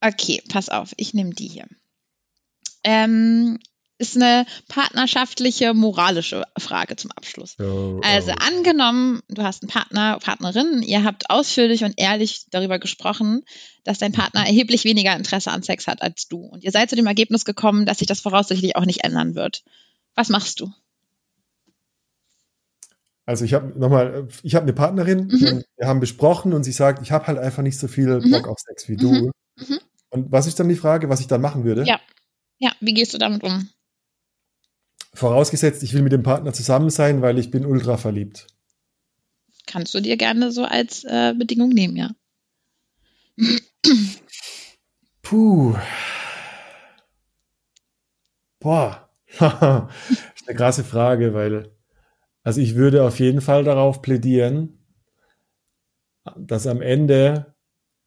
Okay, pass auf, ich nehme die hier. Ähm, ist eine partnerschaftliche, moralische Frage zum Abschluss. Oh, Also oh. angenommen, du hast einen Partner, Partnerin, ihr habt ausführlich und ehrlich darüber gesprochen, dass dein Partner erheblich weniger Interesse an Sex hat als du. Und ihr seid zu dem Ergebnis gekommen, dass sich das voraussichtlich auch nicht ändern wird. Was machst du? Also ich habe nochmal, ich habe eine Partnerin, Mhm. und wir haben besprochen und sie sagt, ich habe halt einfach nicht so viel Mhm. Bock auf Sex wie du. Mhm. Mhm. Und was ist dann die Frage, was ich dann machen würde? Ja. Ja, wie gehst du damit um? Vorausgesetzt, ich will mit dem Partner zusammen sein, weil ich bin ultra verliebt. Kannst du dir gerne so als äh, Bedingung nehmen, ja. Puh. Boah. *laughs* das ist eine krasse Frage, weil, also ich würde auf jeden Fall darauf plädieren, dass am Ende,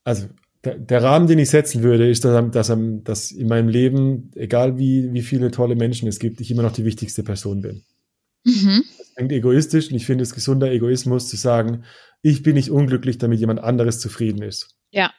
also der, der Rahmen, den ich setzen würde, ist, dass, dass, dass in meinem Leben, egal wie, wie viele tolle Menschen es gibt, ich immer noch die wichtigste Person bin. Mhm. Das klingt egoistisch und ich finde es gesunder Egoismus zu sagen, ich bin nicht unglücklich, damit jemand anderes zufrieden ist. Ja.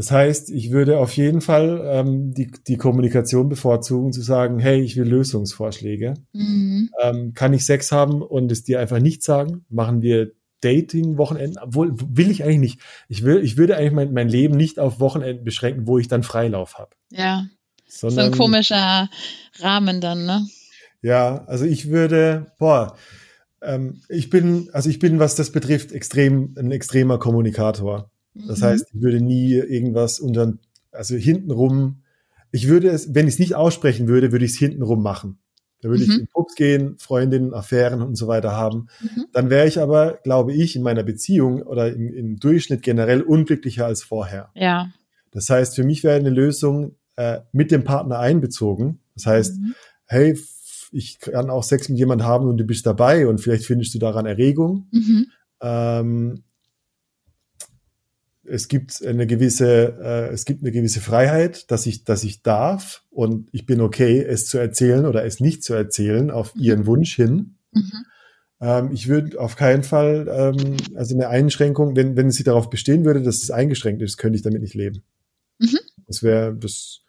Das heißt, ich würde auf jeden Fall ähm, die, die Kommunikation bevorzugen, zu sagen, hey, ich will Lösungsvorschläge. Mhm. Ähm, kann ich Sex haben und es dir einfach nicht sagen? Machen wir Dating-Wochenenden? Obwohl, will ich eigentlich nicht. Ich, will, ich würde eigentlich mein, mein Leben nicht auf Wochenenden beschränken, wo ich dann Freilauf habe. Ja. So Sondern, ein komischer Rahmen dann, ne? Ja, also ich würde, boah, ähm, ich bin, also ich bin, was das betrifft, extrem, ein extremer Kommunikator. Das Mhm. heißt, ich würde nie irgendwas unter, also hintenrum, ich würde es, wenn ich es nicht aussprechen würde, würde ich es hintenrum machen. Da würde Mhm. ich in Pubs gehen, Freundinnen, Affären und so weiter haben. Mhm. Dann wäre ich aber, glaube ich, in meiner Beziehung oder im, im Durchschnitt generell unglücklicher als vorher. Ja. Das heißt, für mich wäre eine Lösung äh, mit dem Partner einbezogen. Das heißt, Mhm. hey, ich kann auch Sex mit jemand haben und du bist dabei und vielleicht findest du daran Erregung. Mhm. Ähm, es gibt eine gewisse, äh, es gibt eine gewisse Freiheit, dass ich, dass ich darf und ich bin okay, es zu erzählen oder es nicht zu erzählen auf Mhm. ihren Wunsch hin. Mhm. Ähm, ich würde auf keinen Fall, ähm, also eine Einschränkung, wenn, wenn sie darauf bestehen würde, dass es eingeschränkt ist, könnte ich damit nicht leben. Mhm. Das wäre, das,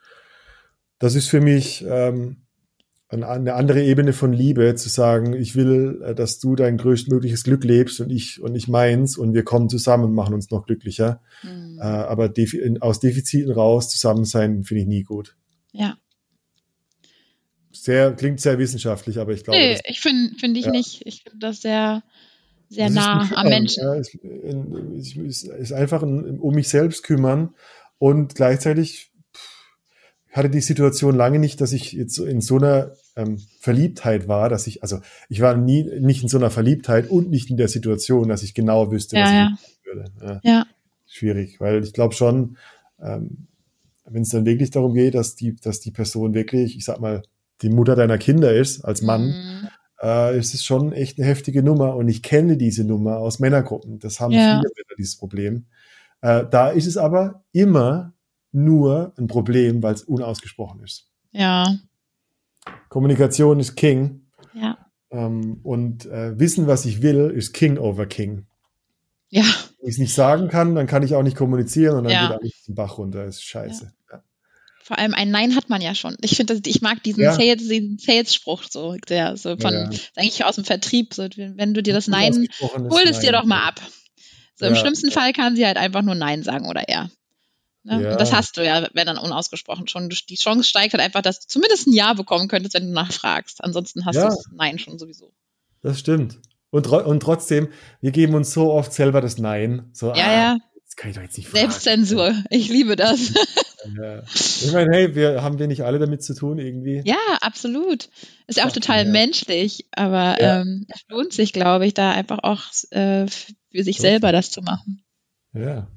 das ist für mich ähm, eine, andere Ebene von Liebe, zu sagen, ich will, äh, dass du dein größtmögliches Glück lebst und ich und ich meins und wir kommen zusammen und machen uns noch glücklicher. Mhm. Äh, aber defi aus Defiziten raus zusammen sein finde ich nie gut. Ja. Sehr klingt sehr wissenschaftlich, aber ich glaube, Nee, das, ich finde find ich Ja. nicht. Ich finde das sehr, sehr das nah am Menschen. Ja, es ist, einfach ein, um mich selbst kümmern und gleichzeitig hatte die Situation lange nicht, dass ich jetzt in so einer ähm, Verliebtheit war, dass ich, also ich war nie nicht in so einer Verliebtheit und nicht in der Situation, dass ich genau wüsste, was Ja, ja. ich machen würde. Ja, Ja. schwierig, weil ich glaube schon, ähm, wenn es dann wirklich darum geht, dass die, dass die Person wirklich, ich sag mal, die Mutter deiner Kinder ist, als Mann, Mhm. äh, ist es schon echt eine heftige Nummer und ich kenne diese Nummer aus Männergruppen. Das haben Ja. viele Männer dieses Problem. Äh, da ist es aber immer nur ein Problem, weil es unausgesprochen ist. Ja. Kommunikation ist King Ja. ähm, und äh, Wissen, was ich will, ist King over King. Ja. Wenn ich es nicht sagen kann, dann kann ich auch nicht kommunizieren und dann Ja. geht alles den Bach runter. Das ist scheiße. Ja. Vor allem ein Nein hat man ja schon. Ich finde, ich mag diesen Ja. Sales, diesen Sales-Spruch so, der so von, Ja, ja. eigentlich aus dem Vertrieb, so, wenn du dir das Nein, hol es dir doch mal ab. So im Ja, schlimmsten ja. Fall kann sie halt einfach nur Nein sagen oder er. Ne? Ja. Das hast du ja, wenn dann unausgesprochen schon. Die Chance steigt halt einfach, dass du zumindest ein Ja bekommen könntest, wenn du nachfragst. Ansonsten hast Ja. du das Nein schon sowieso. Das stimmt. Und, und trotzdem, wir geben uns so oft selber das Nein. So, Ja, ah, ja. Das kann ich doch jetzt nicht fragen. Selbstzensur. Ich liebe das. Ja. Ich meine, hey, wir haben wir nicht alle damit zu tun irgendwie. Ja, absolut. Ist ja auch total hell. menschlich, aber Ja. ähm, es lohnt sich, glaube ich, da einfach auch äh, für sich So. selber das zu machen. Ja.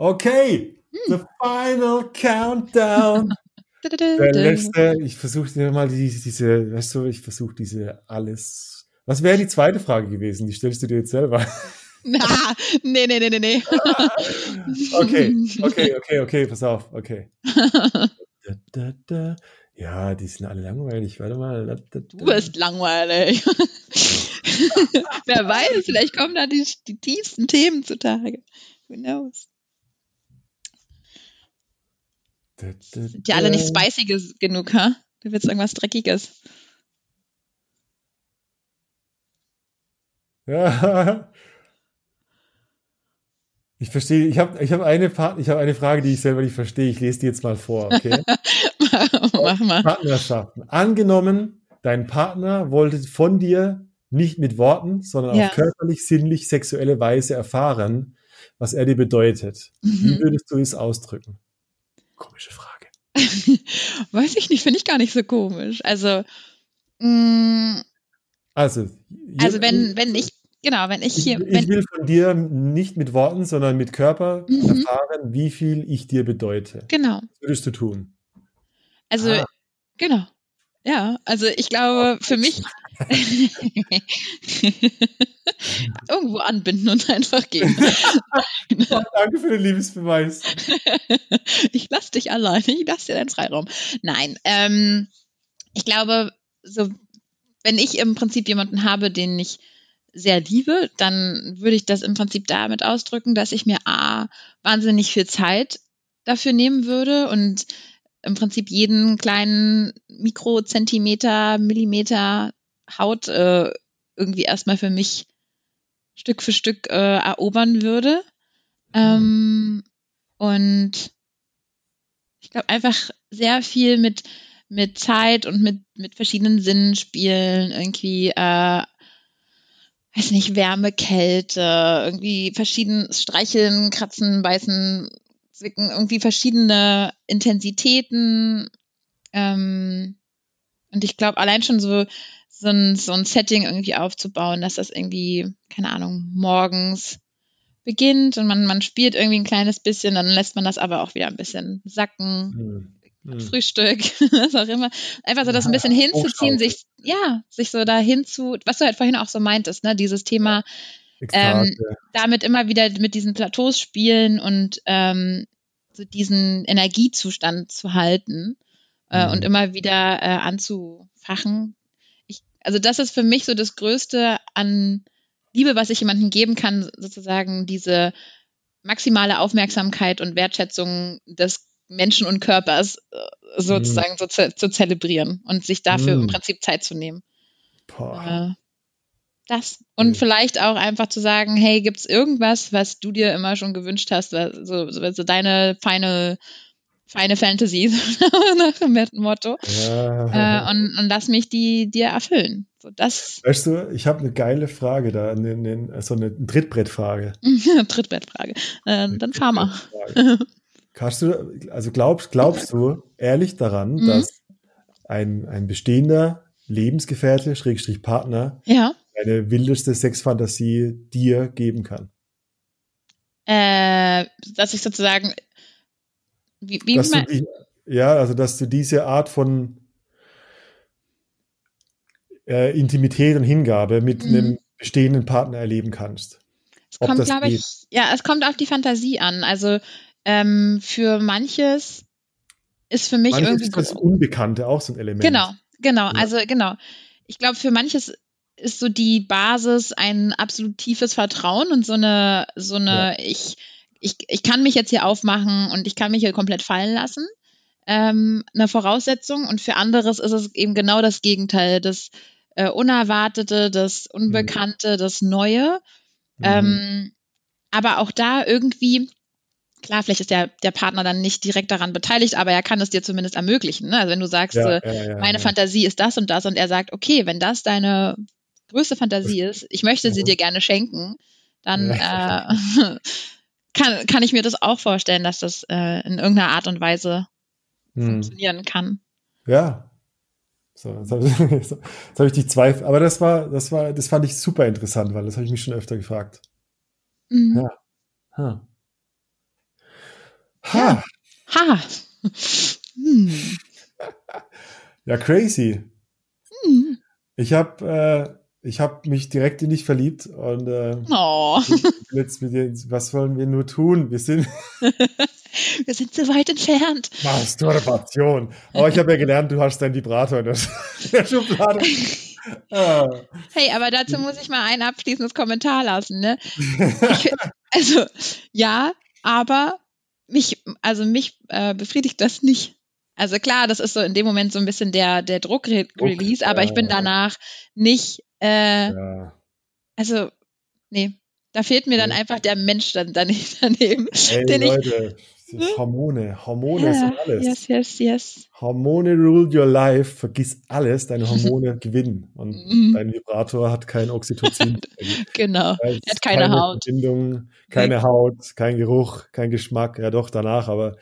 Okay, the final countdown. *laughs* Der letzte, ich versuche dir mal diese, diese, weißt du, ich versuche diese alles. Was wäre die zweite Frage gewesen? Die stellst du dir jetzt selber. *laughs* Na, nee, nee, nee, nee, nee. *laughs* Okay, okay, okay, okay, pass auf, okay. Da, da. Ja, die sind alle langweilig. Warte mal. Du bist langweilig. Wer weiß, vielleicht kommen da die, die tiefsten Themen zutage. Who knows? da, da, Sind die alle nicht spicy genug, ha? Du willst irgendwas Dreckiges. Ja. Ich verstehe, ich habe ich hab eine, hab eine Frage, die ich selber nicht verstehe. Ich lese die jetzt mal vor, okay? *laughs* Mach mal. Partnerschaften. Angenommen, dein Partner wollte von dir nicht mit Worten, sondern ja. auf körperlich, sinnlich, sexuelle Weise erfahren, was er dir bedeutet. Mhm. Wie würdest du es ausdrücken? Komische Frage. *laughs* Weiß ich nicht, finde ich gar nicht so komisch. Also, mh, mm, also, also wenn, wenn ich Genau, wenn ich hier. Ich, ich will von dir nicht mit Worten, sondern mit Körper mhm. erfahren, wie viel ich dir bedeute. Genau. Was würdest du tun? Also, ah. genau. Ja, also ich glaube, für mich *laughs* *laughs* *laughs* irgendwo anbinden und einfach gehen. oh, *laughs* danke für den Liebesbeweis. *laughs* ich lass dich allein, ich lass dir deinen Freiraum. Nein, ähm, ich glaube, so wenn ich im Prinzip jemanden habe, den ich sehr liebe, dann würde ich das im Prinzip damit ausdrücken, dass ich mir A, wahnsinnig viel Zeit dafür nehmen würde und im Prinzip jeden kleinen Mikrozentimeter, Millimeter Haut äh, irgendwie erstmal für mich Stück für Stück äh, erobern würde. Ähm, und ich glaube einfach sehr viel mit, mit Zeit und mit, mit verschiedenen Sinnen spielen, irgendwie äh, weiß nicht, Wärme, Kälte, irgendwie verschieden streicheln, kratzen, beißen, zwicken, irgendwie verschiedene Intensitäten. Ähm, und ich glaube, allein schon so, so ein, so ein Setting irgendwie aufzubauen, dass das irgendwie, keine Ahnung, morgens beginnt und man, man spielt irgendwie ein kleines bisschen, dann lässt man das aber auch wieder ein bisschen sacken. Mhm. Hm. Frühstück, *laughs* was auch immer. Einfach so das ein bisschen hinzuziehen, sich, ja, sich so dahin zu, was du halt vorhin auch so meintest, ne, dieses Thema, ähm, damit immer wieder mit diesen Plateaus spielen und ähm, so diesen Energiezustand zu halten äh, mhm. und immer wieder äh, anzufachen. Also das ist für mich so das Größte an Liebe, was ich jemandem geben kann, sozusagen diese maximale Aufmerksamkeit und Wertschätzung des Menschen und Körpers äh, sozusagen mm. so zu, zu, zelebrieren und sich dafür mm. im Prinzip Zeit zu nehmen. Boah. Das. Und ja. vielleicht auch einfach zu sagen, hey, gibt es irgendwas, was du dir immer schon gewünscht hast, so, so, so deine feine, feine Fantasy, *laughs* nach dem Motto. Ja. Äh, und, und lass mich die dir erfüllen. So, das. Weißt du, ich habe eine geile Frage da, so eine, eine Trittbrettfrage. *laughs* Trittbrettfrage. Äh, dann fahr mal. Hast du, also glaubst, glaubst du ehrlich daran, mhm. dass ein, ein bestehender Lebensgefährte, Schrägstrich Partner, ja. eine wildeste Sexfantasie dir geben kann? Äh, dass ich sozusagen, wie, wie dass die, ja, also dass du diese Art von äh, Intimität und Hingabe mit mhm. einem bestehenden Partner erleben kannst. Es kommt, glaube ich, ja, es kommt auf die Fantasie an. Also ähm, für manches ist für mich manches irgendwie. Ist das Unbekannte auch so ein Element. Genau, genau. Ja. Also genau. Ich glaube, für manches ist so die Basis ein absolut tiefes Vertrauen und so eine, so eine, ja. ich, ich, ich kann mich jetzt hier aufmachen und ich kann mich hier komplett fallen lassen. Ähm, eine Voraussetzung und für anderes ist es eben genau das Gegenteil, das äh, Unerwartete, das Unbekannte, mhm. das Neue. Mhm. Ähm, aber auch da irgendwie Klar, vielleicht ist der, der Partner dann nicht direkt daran beteiligt, aber er kann es dir zumindest ermöglichen. Ne? Also wenn du sagst, ja, äh, ja, meine Fantasie ist das und das und er sagt, okay, wenn das deine größte Fantasie ist, ich möchte sie dir gerne schenken, dann äh, *laughs* kann, kann ich mir das auch vorstellen, dass das äh, in irgendeiner Art und Weise hm. funktionieren kann. Ja. So, jetzt habe ich, *laughs* jetzt hab ich die zwei, aber das war, das war, das fand ich super interessant, weil das habe ich mich schon öfter gefragt. Mhm. Ja. Huh. Ha. Ha. Hm. Ja, crazy. Hm. Ich habe äh, ich mich direkt in dich verliebt und äh, oh. jetzt mit dir, was wollen wir nur tun? Wir sind *laughs* wir sind so weit entfernt. Masturbation. Aber ich habe ja gelernt, du hast deinen Vibrator in der, in der Schublade. Ah. *laughs* Hey, aber dazu muss ich mal ein abschließendes Kommentar lassen. Ne? Ich, *laughs* also ja, aber mich, also mich äh, befriedigt das nicht. Also klar, das ist so in dem Moment so ein bisschen der, der Druck-Release, aber ich bin danach nicht, äh, ja. also, nee, da fehlt mir dann einfach der Mensch dann, *laughs* daneben. Ey, den Leute, ich, Hormone, Hormone ja, sind alles. Yes, yes, yes. Hormone rule your life, vergiss alles, deine Hormone *laughs* gewinnen. Und mhm. dein Vibrator hat kein Oxytocin. *laughs* genau, er hat keine, keine Haut. Verbindung, keine nee. Haut, kein Geruch, kein Geschmack, ja doch danach, aber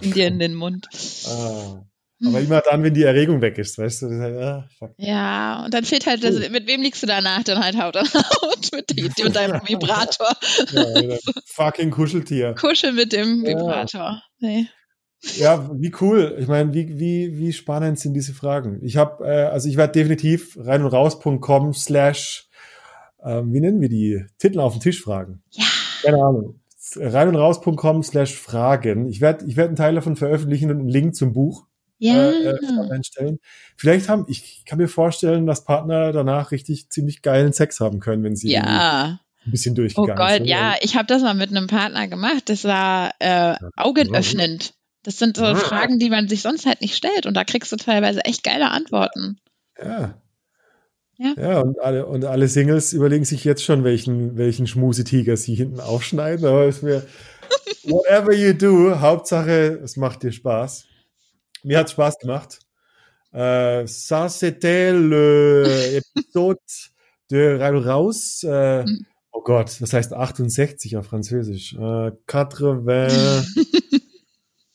in *laughs* dir in den Mund. Ah. Aber immer dann, wenn die Erregung weg ist, weißt du? Halt, ah, ja, und dann fehlt halt, das, mit wem liegst du danach dann halt Haut *laughs* an Haut? mit, die, mit deinem *laughs* Vibrator. Ja, fucking Kuscheltier. Kuschel mit dem Vibrator. Ja. Nee. Ja, wie cool. Ich meine, wie, wie, wie spannend sind diese Fragen? Ich habe, äh, also ich werde definitiv rein und raus.com slash, ähm, wie nennen wir die? Titel auf den Tisch fragen. Ja. Keine Ahnung rein und raus.com slash Fragen. Ich werde ich werd einen Teil davon veröffentlichen und einen Link zum Buch ja. äh, äh einstellen. Vielleicht haben, ich kann mir vorstellen, dass Partner danach richtig ziemlich geilen Sex haben können, wenn sie ja. ein bisschen durchgegangen sind. Oh Gott, ja, ich habe das mal mit einem Partner gemacht. Das war äh, augenöffnend. Das sind so ah. Fragen, die man sich sonst halt nicht stellt und da kriegst du teilweise echt geile Antworten. Ja. Ja. ja, und alle, und alle Singles überlegen sich jetzt schon, welchen, welchen Schmusetiger sie hinten aufschneiden. Aber es *laughs* wäre, whatever you do, Hauptsache, es macht dir Spaß. Mir hat Spaß gemacht. Äh, ça, c'était l'épisode de Rein Raus. Äh, mhm. oh Gott, was heißt 68 auf Französisch? Äh, 80.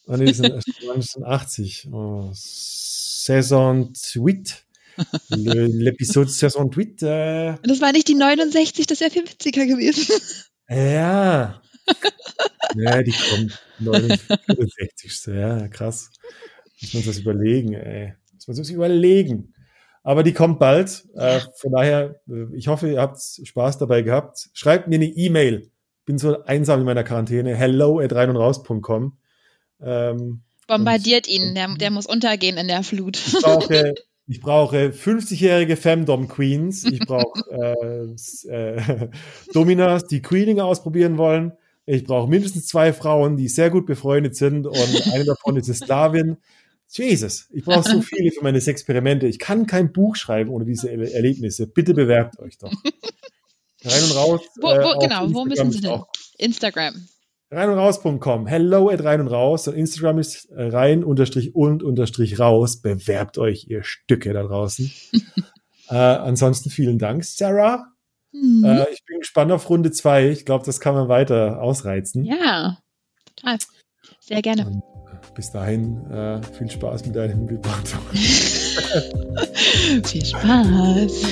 oh *laughs* nee, das sind 80. Oh, Saison 8. L'épisode Saison 8. Äh, das war nicht die 69, das wäre viel witziger gewesen. Ja. ja, die kommt 69. Ja, krass. Muss man sich das überlegen, ey. Muss man sich überlegen. Aber die kommt bald. Äh, von daher, äh, ich hoffe, ihr habt Spaß dabei gehabt. Schreibt mir eine E-Mail. Bin so einsam in meiner Quarantäne. Hello at rein und raus.com. Ähm, Bombardiert und, ihn, der, der muss untergehen in der Flut. Ich brauche *laughs* ich brauche 50-jährige Femdom Queens. Ich *laughs* brauche äh, äh, *laughs* Dominas, die Queening ausprobieren wollen. Ich brauche mindestens zwei Frauen, die sehr gut befreundet sind und eine davon ist eine Sklavin. Jesus, ich brauche so *laughs* viele für meine Experimente. Ich kann kein Buch schreiben ohne diese Erlebnisse. Bitte bewerbt euch doch. Rein und raus. Wo, wo, äh, genau, wo müssen Sie denn? Instagram rein und raus.com. Hello at rein und raus. Und Instagram ist rein unterstrich und unterstrich raus. Bewerbt euch, ihr Stücke da draußen. *laughs* äh, ansonsten vielen Dank, Sarah. Mhm. Äh, ich bin gespannt auf Runde zwei. Ich glaube, das kann man weiter ausreizen. Ja, total. Sehr gerne. Und bis dahin, äh, viel Spaß mit deinem Vibrator. *laughs* viel Spaß.